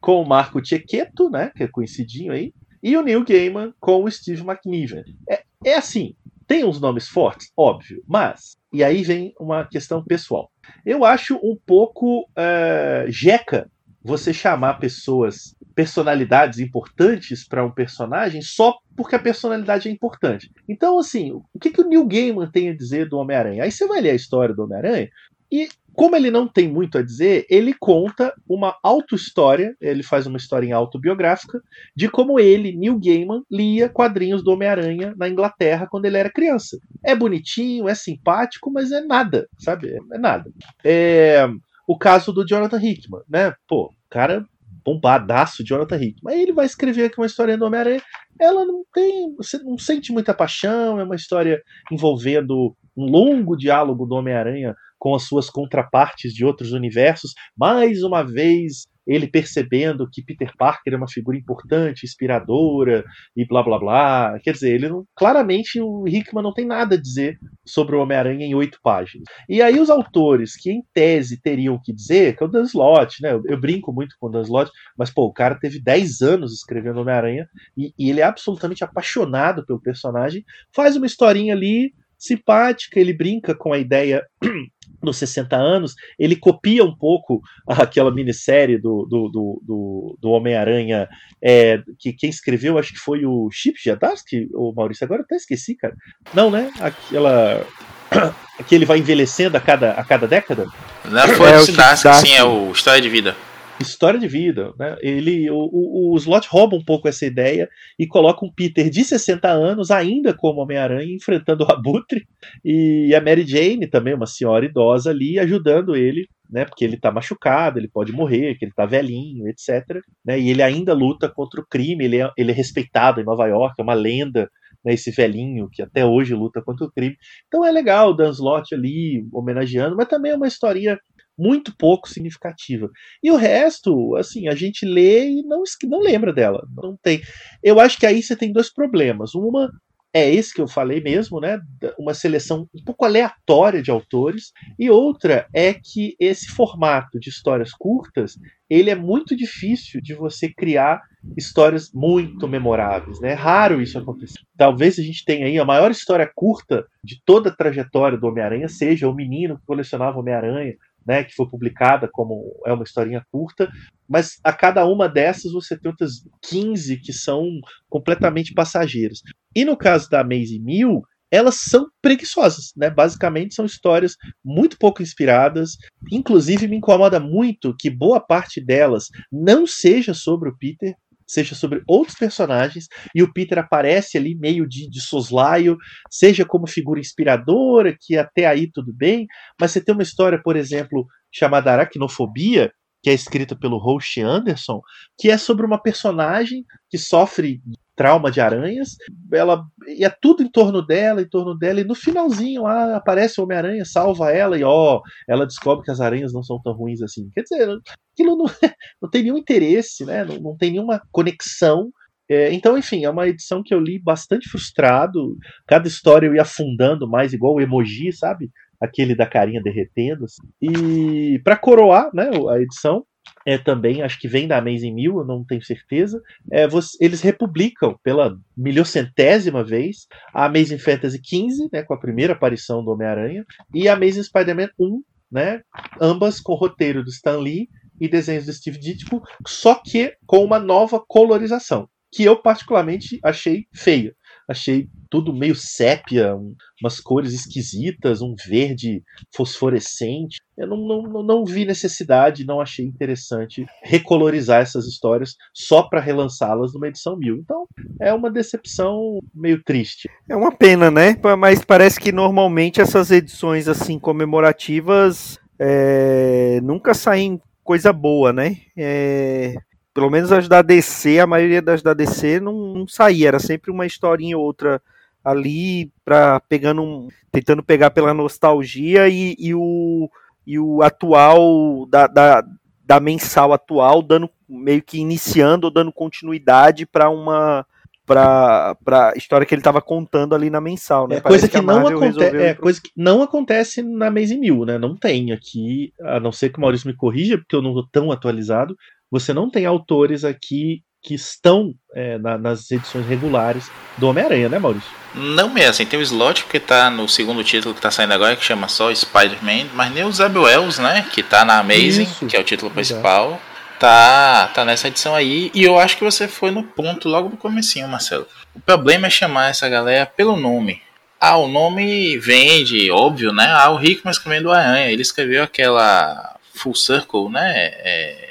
com o Marco Chequeto, né, que é conhecidinho aí, e o Neil Gaiman com o Steve McNiven. É, é assim, tem uns nomes fortes, óbvio, mas, e aí vem uma questão pessoal. Eu acho um pouco é, jeca você chamar pessoas, personalidades importantes para um personagem só porque a personalidade é importante. Então, assim, o que, que o Neil Gaiman tem a dizer do Homem-Aranha? Aí você vai ler a história do Homem-Aranha e, como ele não tem muito a dizer, ele conta uma auto-história, ele faz uma historinha autobiográfica de como ele, Neil Gaiman, lia quadrinhos do Homem-Aranha na Inglaterra quando ele era criança. É bonitinho, é simpático, mas é nada, sabe? É, é nada. É, o caso do Jonathan Hickman, né? Pô, cara bombadaço, Jonathan Hickman. Aí ele vai escrever aqui uma história do Homem-Aranha. Ela não tem. Você não sente muita paixão, é uma história envolvendo um longo diálogo do Homem-Aranha com as suas contrapartes de outros universos. Mais uma vez, ele percebendo que Peter Parker é uma figura importante, inspiradora e blá blá blá. Quer dizer, ele não, claramente o Hickman não tem nada a dizer sobre o Homem-Aranha em oito páginas. E aí os autores que em tese teriam que dizer, que é o Dan Slott, né? Eu, eu brinco muito com o Dan Slott, mas pô, o cara teve 10 anos escrevendo Homem-Aranha e, e ele é absolutamente apaixonado pelo personagem, faz uma historinha ali simpática, ele brinca com a ideia nos 60 anos, ele copia um pouco aquela minissérie do, do, do, do, do Homem-Aranha, é, que quem escreveu acho que foi o Chip Jadarsky, ou Maurício, agora eu até esqueci, cara. Não, né? Aquela. que ele vai envelhecendo a cada, a cada década? Não foi É, o o Siddhartha. sim, é o História de Vida. História de vida, né? Ele, o, o, o Slot rouba um pouco essa ideia e coloca um Peter de 60 anos, ainda como Homem-Aranha, enfrentando o Abutre, e a Mary Jane, também uma senhora idosa ali, ajudando ele, né? Porque ele tá machucado, ele pode morrer, que ele tá velhinho, etc. Né, e ele ainda luta contra o crime, ele é, ele é respeitado em Nova York, é uma lenda, né? Esse velhinho que até hoje luta contra o crime. Então é legal o Dan Slott ali homenageando, mas também é uma historinha muito pouco significativa. E o resto, assim, a gente lê e não, não lembra dela. Não tem. Eu acho que aí você tem dois problemas. Uma é esse que eu falei mesmo, né? Uma seleção um pouco aleatória de autores. E outra é que esse formato de histórias curtas, ele é muito difícil de você criar histórias muito memoráveis, né? É raro isso acontecer. Talvez a gente tenha aí a maior história curta de toda a trajetória do Homem-Aranha seja o menino que colecionava Homem-Aranha, né, que foi publicada como é uma historinha curta, mas a cada uma dessas você tem outras 15 que são completamente passageiras. E no caso da Maisie Mill, elas são preguiçosas, né? Basicamente são histórias muito pouco inspiradas. Inclusive me incomoda muito que boa parte delas não seja sobre o Peter, seja sobre outros personagens, e o Peter aparece ali meio de, de soslaio, seja como figura inspiradora, que até aí tudo bem, mas você tem uma história, por exemplo, chamada Aracnofobia, que é escrita pelo Roche Anderson, que é sobre uma personagem que sofre trauma de aranhas, ela e é tudo em torno dela, em torno dela, e no finalzinho lá aparece o Homem-Aranha, salva ela e ó, ela descobre que as aranhas não são tão ruins assim. Quer dizer, aquilo não, não tem nenhum interesse, né? Não, não tem nenhuma conexão. É, então, enfim, é uma edição que eu li bastante frustrado. Cada história eu ia afundando mais, igual o emoji, sabe? Aquele da carinha derretendo. Assim. E para coroar né, a edição, é, também, acho que vem da Amazing Mil, eu não tenho certeza. É, você, eles republicam pela milhocentésima vez a Amazing Fantasy XV, né, com a primeira aparição do Homem-Aranha, e a Amazing Spider-Man 1, né, ambas com roteiro do Stan Lee e desenhos do Steve Ditko, só que com uma nova colorização, que eu particularmente achei feia. Achei tudo meio sépia, um, umas cores esquisitas, um verde fosforescente. Eu não, não, não vi necessidade, não achei interessante recolorizar essas histórias só para relançá-las numa edição mil. Então é uma decepção meio triste. É uma pena, né? Mas parece que normalmente essas edições assim comemorativas é, nunca saem coisa boa, né? É, pelo menos as da DC, a maioria das da DC não, não saía, era sempre uma historinha ou outra ali para pegando um, tentando pegar pela nostalgia e, e o e o atual da, da, da, mensal atual dando meio que iniciando ou dando continuidade para uma para a história que ele estava contando ali na mensal, né? É coisa que, que não acontece, é coisa que não acontece na Maze Mil, né? Não tem aqui, a não ser que o Maurício me corrija, porque eu não estou tão atualizado, você não tem autores aqui que estão é, na, nas edições regulares do Homem-Aranha, né, Maurício? Não mesmo, assim, tem o Slot que tá no segundo título que tá saindo agora, que chama só Spider-Man, mas nem o Zeb Wells, né, que tá na Amazing, Isso, que é o título principal, tá, tá nessa edição aí, e eu acho que você foi no ponto logo no comecinho, Marcelo. O problema é chamar essa galera pelo nome. Ah, o nome vende, óbvio, né? Ah, o Hickman escrevendo Aranha, ele escreveu aquela full circle, né? É,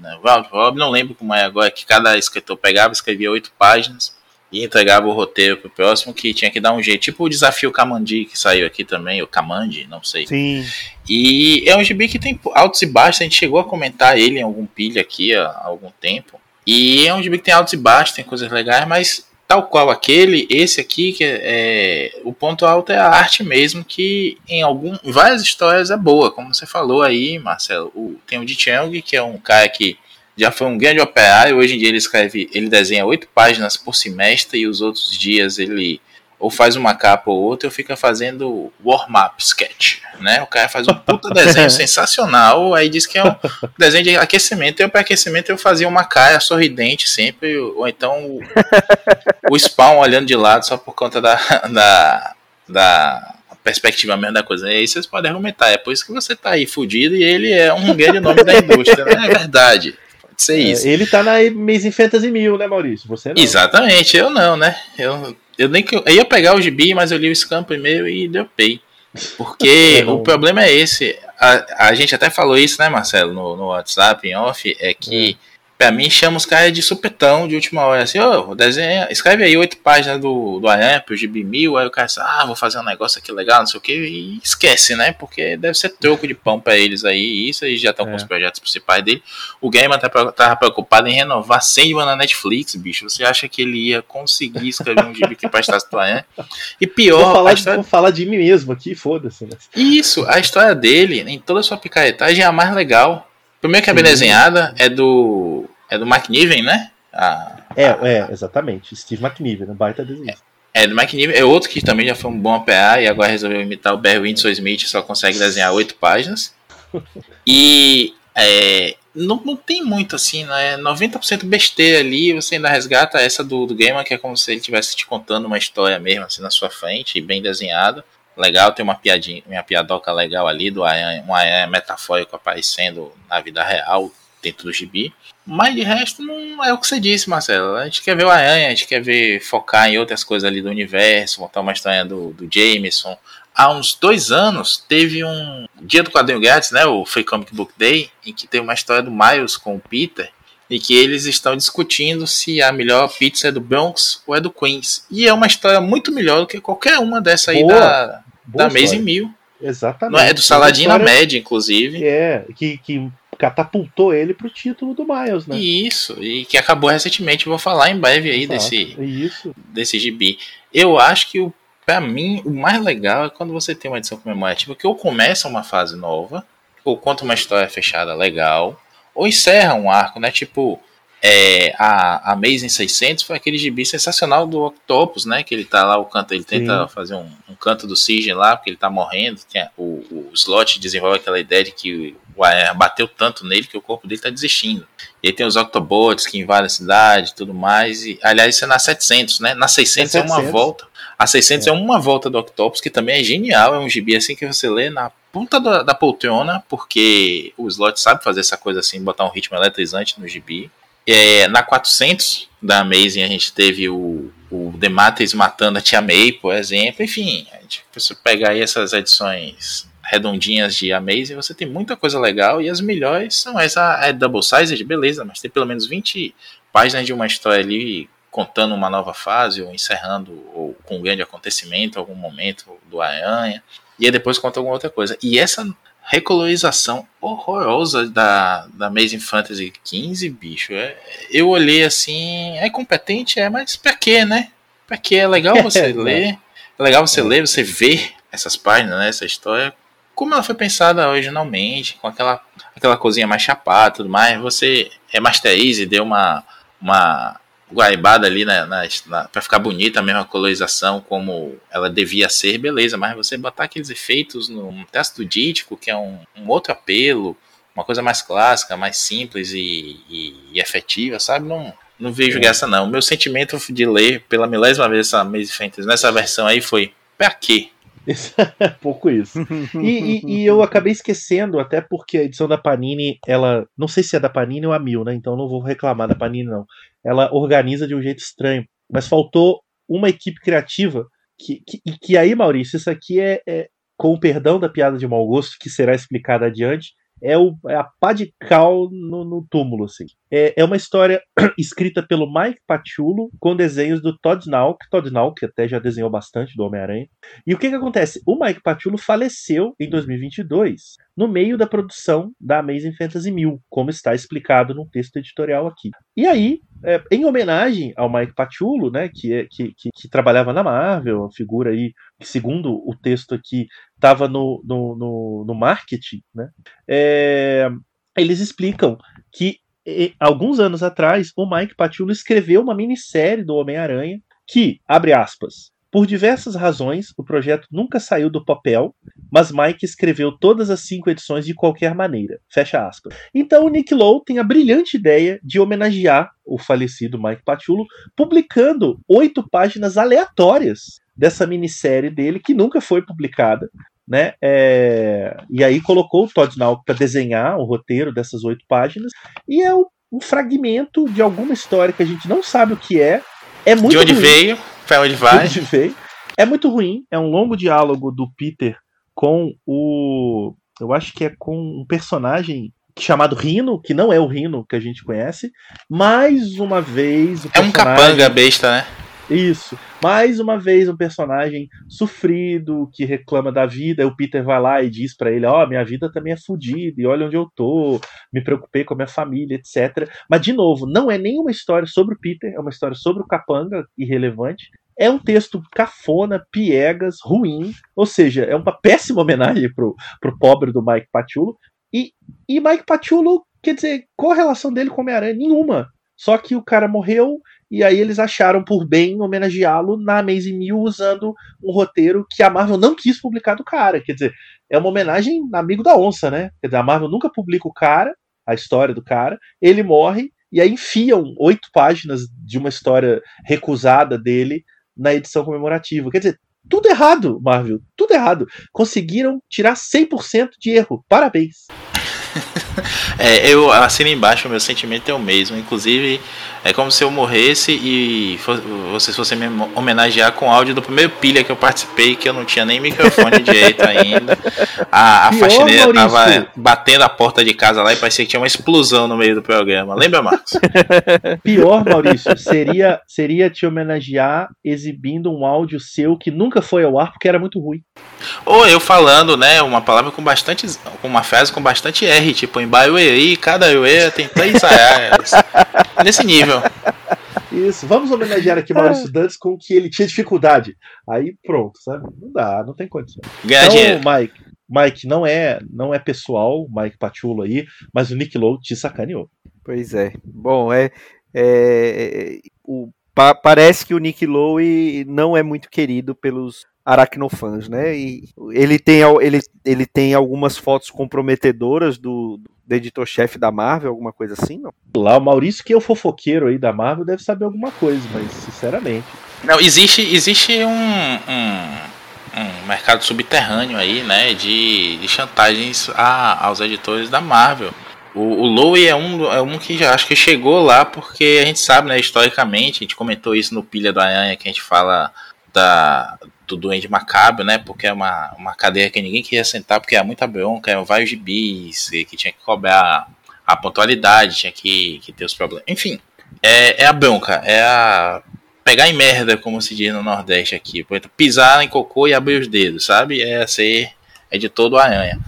Rob, não lembro como é agora, que cada escritor pegava, escrevia oito páginas e entregava o roteiro pro próximo, que tinha que dar um jeito. Tipo o desafio Kamandi, que saiu aqui também, o Kamandi, não sei. Sim. E é um gibi que tem altos e baixos, a gente chegou a comentar ele em algum pilha aqui há algum tempo. E é um gibi que tem altos e baixos, tem coisas legais, mas tal qual aquele, esse aqui que é, é, o ponto alto é a arte mesmo, que em algum, várias histórias é boa, como você falou aí, Marcelo. O, tem o Di Chang, que é um cara que já foi um grande operário, hoje em dia ele escreve, ele desenha oito páginas por semestre e os outros dias ele ou faz uma capa ou outra, ou fica fazendo warm-up sketch, né? O cara faz um puta desenho sensacional, aí diz que é um desenho de aquecimento, e para aquecimento eu fazia uma cara sorridente sempre, ou então o, o spawn olhando de lado só por conta da, da, da perspectiva mesmo da coisa. E aí vocês podem argumentar, é por isso que você tá aí fudido e ele é um grande nome da indústria, né? É verdade. Ser é, isso. Ele tá na Amazing Fantasy Mil, né, Maurício? Você não. Exatamente, eu não, né? Eu eu nem eu ia pegar o gibi, mas eu li o Scam primeiro e dropei. Porque é o problema é esse. A, a gente até falou isso, né, Marcelo, no, no WhatsApp, em off, é que é. Pra mim, chama os caras de supetão de última hora. Assim, ô, oh, desenha, escreve aí oito páginas do, do Aranha pro GB mil. Aí o cara diz, ah, vou fazer um negócio aqui legal, não sei o que. E esquece, né? Porque deve ser troco de pão pra eles aí. Isso, eles já estão é. com os projetos principais dele. O Gamer tá, tava preocupado em renovar Sandman na Netflix, bicho. Você acha que ele ia conseguir escrever um GB que prestasse do Aranha? E pior. Vou falar, história... de, vou falar de mim mesmo aqui, foda-se. Né? Isso, a história dele, em toda a sua picaretagem, é a mais legal. Primeiro que é bem desenhada, é do. É do McNiven, né? A, é, é, exatamente. Steve McNiven, um baita desenho. É, é, do McNiven. É outro que também já foi um bom APA e agora resolveu imitar o Barry Windsor Smith só consegue desenhar oito páginas. E é, não, não tem muito assim, né? 90% besteira ali, você ainda resgata essa do, do Gamer, que é como se ele estivesse te contando uma história mesmo, assim, na sua frente, bem desenhada. Legal, tem uma piadinha, uma piadoca legal ali do Ayan, um Ayan metafórico aparecendo na vida real, dentro do gibi. Mas de resto, não é o que você disse, Marcelo. A gente quer ver o Aranha, a gente quer ver focar em outras coisas ali do universo, montar uma história do, do Jameson. Há uns dois anos teve um dia do quadrinho grátis, né? O Free Comic Book Day, em que teve uma história do Miles com o Peter e que eles estão discutindo se a melhor pizza é do Bronx ou é do Queens. E é uma história muito melhor do que qualquer uma dessa aí Boa. da, Boa da história. Mil. Exatamente. Não é do Saladin na média, inclusive. É, que, que catapultou ele pro título do Miles, né? Isso, e que acabou recentemente, vou falar em breve aí Exato. desse, Isso. desse gibi. Eu acho que, o, pra mim, o mais legal é quando você tem uma edição comemorativa que ou começa uma fase nova, ou conta uma história fechada legal, ou encerra um arco, né? Tipo, é, a, a Amazing 600 foi aquele gibi sensacional do Octopus, né? Que ele tá lá, o canto, ele tenta Sim. fazer um, um canto do Sigen lá, porque ele tá morrendo. A- o, o Slot desenvolve aquela ideia de que o Aranha bateu tanto nele que o corpo dele tá desistindo. E aí tem os Octobots que invadem a cidade e tudo mais. E, aliás, isso é na 700, né? Na 600 é, uma 700. volta. A 600 é. uma volta do Octopus, que também é genial. É um gibi assim que você lê na ponta da, da poltrona, porque o Slot sabe fazer essa coisa assim, botar um ritmo eletrizante no gibi. É, na 400 da Amazing a gente teve o, o Demates matando a Tia May, por exemplo. Enfim, gente, se você pegar aí essas edições redondinhas de Amazing, você tem muita coisa legal e as melhores são essa é double size, beleza, mas tem pelo menos 20 páginas de uma história ali contando uma nova fase ou encerrando ou com um grande acontecimento, algum momento do Aranha. E aí depois conta alguma outra coisa. E essa recolorização horrorosa da, da Amazing Fantasy 15, bicho, é, eu olhei assim, é competente, é, mas pra quê, né? Pra quê? É legal você ler, é legal você ler, você ver essas páginas, né, essa história, como ela foi pensada originalmente, com aquela, aquela coisinha mais chapada e tudo mais, você é Master deu uma, uma guaibada ali na, na, na, pra ficar bonita mesmo a colorização como ela devia ser, beleza, mas você botar aqueles efeitos no, no texto dítico, que é um, um, outro apelo, uma coisa mais clássica, mais simples e, e, e efetiva, sabe? Não, não vejo é. graça não. O meu sentimento de ler pela milésima vez essa Maze Fantasy nessa versão aí foi, pra quê? É pouco isso. E, e, e, eu acabei esquecendo, até porque a edição da Panini, ela. Não sei se é da Panini ou a Mil, né? Então não vou reclamar da Panini, não. Ela organiza de um jeito estranho. Mas faltou uma equipe criativa. Que, que, que aí, Maurício, isso aqui é, é, com o perdão da piada de mau gosto, que será explicada adiante, é, o, é a pá de cal no, no túmulo, assim. É, é, uma história escrita pelo Mike Pachulo, com desenhos do Todd Nauk, Todd Nauk até já desenhou bastante do Homem-Aranha. E o que que acontece? O Mike Pachulo faleceu em 2022, no meio da produção da Amazing Fantasy 1000, como está explicado no texto editorial aqui. E aí, é, em homenagem ao Mike Pachulo, né, que, é, que, que, que, trabalhava na Marvel, uma figura aí que, segundo o texto aqui, estava no, no, no, no, marketing, né, é, eles explicam que e, alguns anos atrás o Mike Pachulo escreveu uma minissérie do Homem-Aranha que, abre aspas, por diversas razões, o projeto nunca saiu do papel, mas Mike escreveu todas as cinco edições de qualquer maneira. Fecha aspas. Então o Nick Lowe tem a brilhante ideia de homenagear o falecido Mike Pachulo, publicando oito páginas aleatórias dessa minissérie dele, que nunca foi publicada. Né? É... E aí colocou o Todd Nauk para desenhar o roteiro dessas oito páginas, e é um fragmento de alguma história que a gente não sabe o que é. É muito de onde ruim. veio, para onde vai. De onde veio. É muito ruim. É um longo diálogo do Peter com o. Eu acho que é com um personagem chamado Rino, que não é o Rino que a gente conhece. Mais uma vez. O é um capanga besta, né? Isso. Mais uma vez um personagem sofrido que reclama da vida. E o Peter vai lá e diz para ele: Ó, oh, minha vida também é fodida, e olha onde eu tô, me preocupei com a minha família, etc. Mas, de novo, não é nenhuma história sobre o Peter, é uma história sobre o capanga, irrelevante. É um texto cafona, piegas, ruim, ou seja, é uma péssima homenagem pro, pro pobre do Mike Pachulo. E, e Mike Pachulo, quer dizer, qual a relação dele com Homem-Aranha? Nenhuma. Só que o cara morreu e aí eles acharam por bem homenageá-lo na Amazing Mil usando um roteiro que a Marvel não quis publicar do cara. Quer dizer, é uma homenagem amigo da onça, né? Quer dizer, a Marvel nunca publica o cara, a história do cara, ele morre e aí enfiam oito páginas de uma história recusada dele na edição comemorativa. Quer dizer, tudo errado, Marvel, tudo errado. Conseguiram tirar 100% de erro. Parabéns. é, eu assino embaixo, meu sentimento é o mesmo. Inclusive, é como se eu morresse e vocês fossem me homenagear com áudio do primeiro pilha que eu participei, que eu não tinha nem microfone direito ainda. A, a faxineira tava batendo a porta de casa lá e parecia que tinha uma explosão no meio do programa. Lembra, Marcos? Pior, Maurício, seria, seria te homenagear exibindo um áudio seu que nunca foi ao ar porque era muito ruim. Ou eu falando, né, uma palavra com bastante, uma frase com bastante R, tipo, em Baiueri, cada Uê tem três. Nesse nível. Isso, vamos homenagear aqui Maurício Dantes com que ele tinha dificuldade. Aí pronto, sabe? Não dá, não tem condição. Ganha então. Mike, Mike, não é, não é pessoal, Mike Pachulo aí, mas o Nick Lowe te sacaneou. Pois é. Bom, é, é o, pa, parece que o Nick Lowe não é muito querido pelos aracnofãs, né? E ele tem, ele, ele tem algumas fotos comprometedoras do, do editor-chefe da Marvel, alguma coisa assim, não? Lá, o Maurício, que é o fofoqueiro aí da Marvel, deve saber alguma coisa, mas sinceramente. Não, existe, existe um, um, um mercado subterrâneo aí, né? De, de chantagens a, aos editores da Marvel. O, o Lowe é um, é um que já acho que chegou lá porque a gente sabe, né, historicamente, a gente comentou isso no Pilha do Aranha, que a gente fala da, do Duende Macabro, né? Porque é uma, uma cadeira que ninguém queria sentar porque era muita bronca, vários gibis, que tinha que cobrar a pontualidade, tinha que, que ter os problemas. Enfim, é, é a bronca, é a pegar em merda, como se diz no Nordeste aqui. Pisar em cocô e abrir os dedos, sabe? É ser editor do Aranha.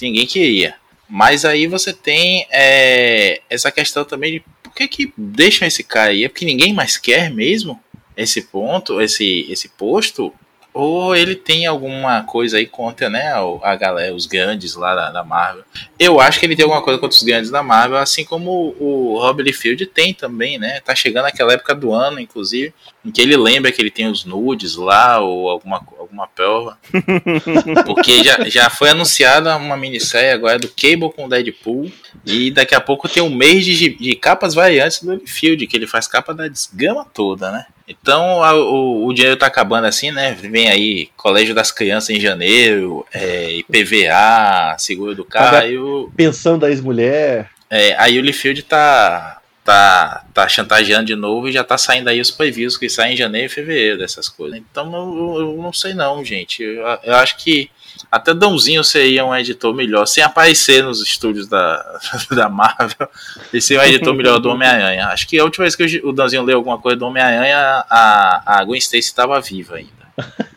Ninguém queria. Mas aí você tem é, essa questão também de por que, que deixam esse cara aí? É porque ninguém mais quer mesmo esse ponto, esse, esse posto? Ou ele tem alguma coisa aí contra, né, a galera, os grandes lá da, da, Marvel. Eu acho que ele tem alguma coisa contra os grandes da Marvel, assim como o Rob Liefeld tem também, né? Tá chegando aquela época do ano, inclusive, em que ele lembra que ele tem os nudes lá ou alguma, alguma prova. Porque já, já foi anunciada uma minissérie agora do Cable com Deadpool e daqui a pouco tem um mês de, de capas variantes do Liefeld, que ele faz capa da desgama toda, né? Então a, o, o, dinheiro tá acabando assim, né? Vem aí Colégio das Crianças em janeiro, é, IPVA, seguro do carro. Aí o, pensão da ex-mulher. É, aí o Liefeld tá, tá, tá chantageando de novo e já tá saindo aí os previews que saem em janeiro e fevereiro dessas coisas. Então eu, eu não sei não, gente. Eu, eu acho que até Dãozinho seria um editor melhor, sem aparecer nos estúdios da, da Marvel, e ser um editor melhor do Homem-Aranha. Acho que a última vez que o Dãozinho leu alguma coisa do Homem-Aranha, a, a Gwen Stacy estava viva ainda.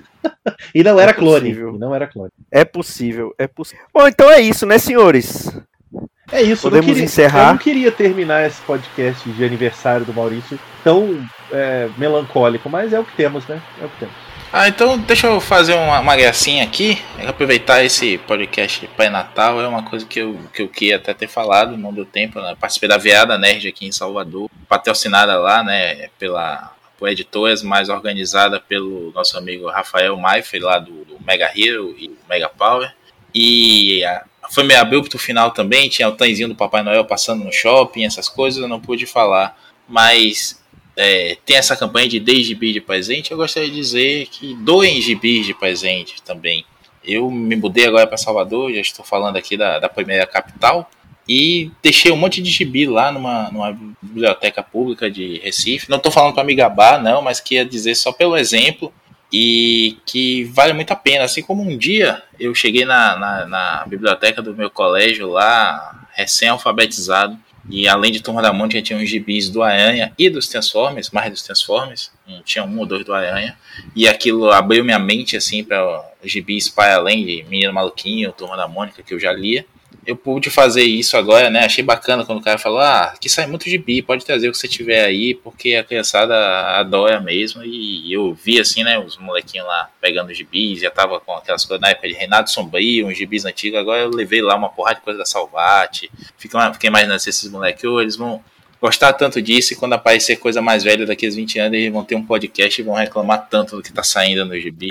e não era é clone. E não era clone. É possível, é possível. Bom, então é isso, né, senhores? É isso, podemos queria, encerrar. Eu não queria terminar esse podcast de aniversário do Maurício tão é, melancólico, mas é o que temos, né? É o que temos. Ah, então deixa eu fazer uma, uma gracinha aqui. Aproveitar esse podcast pré-natal. É uma coisa que eu, que eu queria até ter falado, não deu tempo. Né? Participei da Viada Nerd aqui em Salvador, patrocinada lá, né, pela por editoras, mas organizada pelo nosso amigo Rafael Maifre, lá do, do Mega Hero e Mega Power. E a, foi meio abrupto o final também, tinha o tanzinho do Papai Noel passando no shopping, essas coisas, eu não pude falar. Mas é, tem essa campanha de 10 gibis de presente, eu gostaria de dizer que doem gibis de presente também. Eu me mudei agora para Salvador, já estou falando aqui da, da primeira capital, e deixei um monte de gibi lá numa, numa biblioteca pública de Recife. Não estou falando para me gabar, não, mas queria dizer só pelo exemplo e que vale muito a pena. Assim como um dia eu cheguei na, na, na biblioteca do meu colégio lá, recém-alfabetizado, e além de Turma da Mônica, tinha uns gibis do Aranha e dos Transformers, mais dos Transformers. Tinha um ou dois do Aranha. E aquilo abriu minha mente, assim, para gibis para além de Menino Maluquinho, Turma da Mônica, que eu já lia eu pude fazer isso agora, né? Achei bacana quando o cara falou: ah, que sai muito de bi, pode trazer o que você tiver aí, porque a criançada adora mesmo. E eu vi assim, né? Os molequinhos lá pegando gibis, já tava com aquelas coisas na época de Renato Sombrio, uns gibis antigos. Agora eu levei lá uma porrada de coisa da Salvate. Fiquei imaginando se esses moleques, eles vão gostar tanto disso e quando aparecer coisa mais velha daqui a 20 anos, eles vão ter um podcast e vão reclamar tanto do que tá saindo no gibi.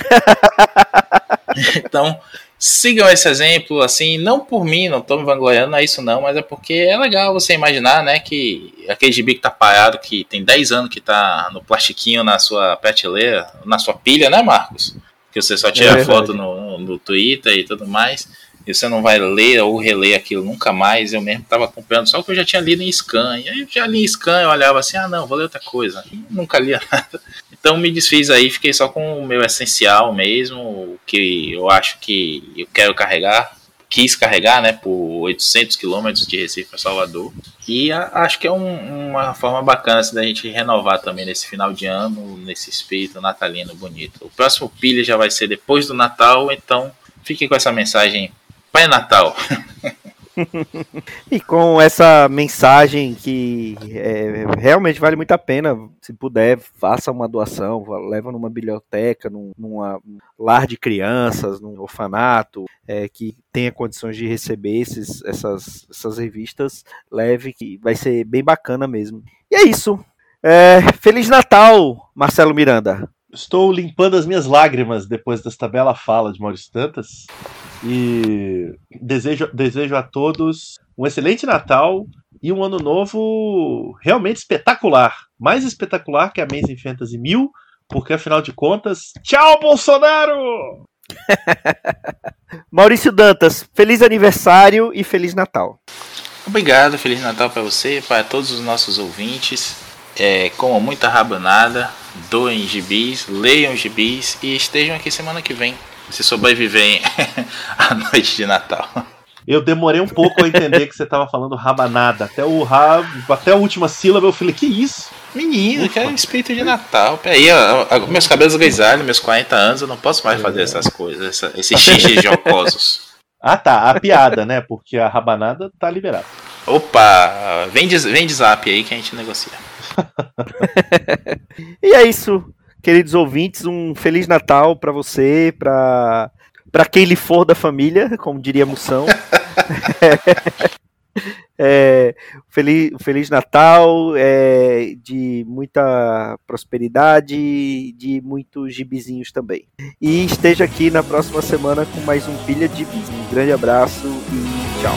então, sigam esse exemplo, assim, não por mim, não tô me vangloriando, não é isso não, mas é porque é legal você imaginar, né, que aquele gibi que tá parado, que tem 10 anos que tá no plastiquinho na sua prateleira, na sua pilha, né, Marcos? Que você só tira é foto no, no Twitter e tudo mais. E você não vai ler ou reler aquilo nunca mais. Eu mesmo estava acompanhando só o que eu já tinha lido em scan. E aí eu já li em scan, eu olhava assim, ah não, vou ler outra coisa. E nunca lia nada. Então me desfiz aí, fiquei só com o meu essencial mesmo, o que eu acho que eu quero carregar. Quis carregar, né, por 800 quilômetros de Recife para Salvador. E a, acho que é um, uma forma bacana assim, da gente renovar também nesse final de ano, nesse espírito natalino bonito. O próximo pilha já vai ser depois do Natal, então fique com essa mensagem Pai Natal. e com essa mensagem que é, realmente vale muito a pena, se puder, faça uma doação, leva numa biblioteca, num, numa lar de crianças, num orfanato, é, que tenha condições de receber esses, essas, essas revistas, leve, que vai ser bem bacana mesmo. E é isso. É, Feliz Natal, Marcelo Miranda. Estou limpando as minhas lágrimas depois desta bela fala de Maurício Tantas. E desejo, desejo a todos um excelente Natal e um ano novo realmente espetacular. Mais espetacular que a Amazing Fantasy 1000, porque afinal de contas, tchau Bolsonaro! Maurício Dantas, feliz aniversário e feliz Natal. Obrigado, feliz Natal para você, para todos os nossos ouvintes. É, muita rabanada, doem gibis, leiam gibis e estejam aqui semana que vem se sobreviverem à noite de Natal. Eu demorei um pouco a entender que você estava falando rabanada. Até o rabo, até a última sílaba eu falei, que isso? Menino, que é espírito de Natal. Peraí, meus cabelos grisalhos, meus 40 anos, eu não posso mais fazer essas coisas, essa, esses xixi jocosos. Ah tá, a piada, né? Porque a rabanada tá liberada. Opa, vem de, vem de zap aí que a gente negocia. e é isso queridos ouvintes, um feliz Natal para você, para para quem lhe for da família, como diria Moção. é, feliz, feliz Natal, é, de muita prosperidade, de muitos gibizinhos também. E esteja aqui na próxima semana com mais um Pilha de Bis. Um grande abraço e tchau.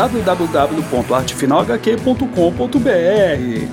www.artefinalhq.com.br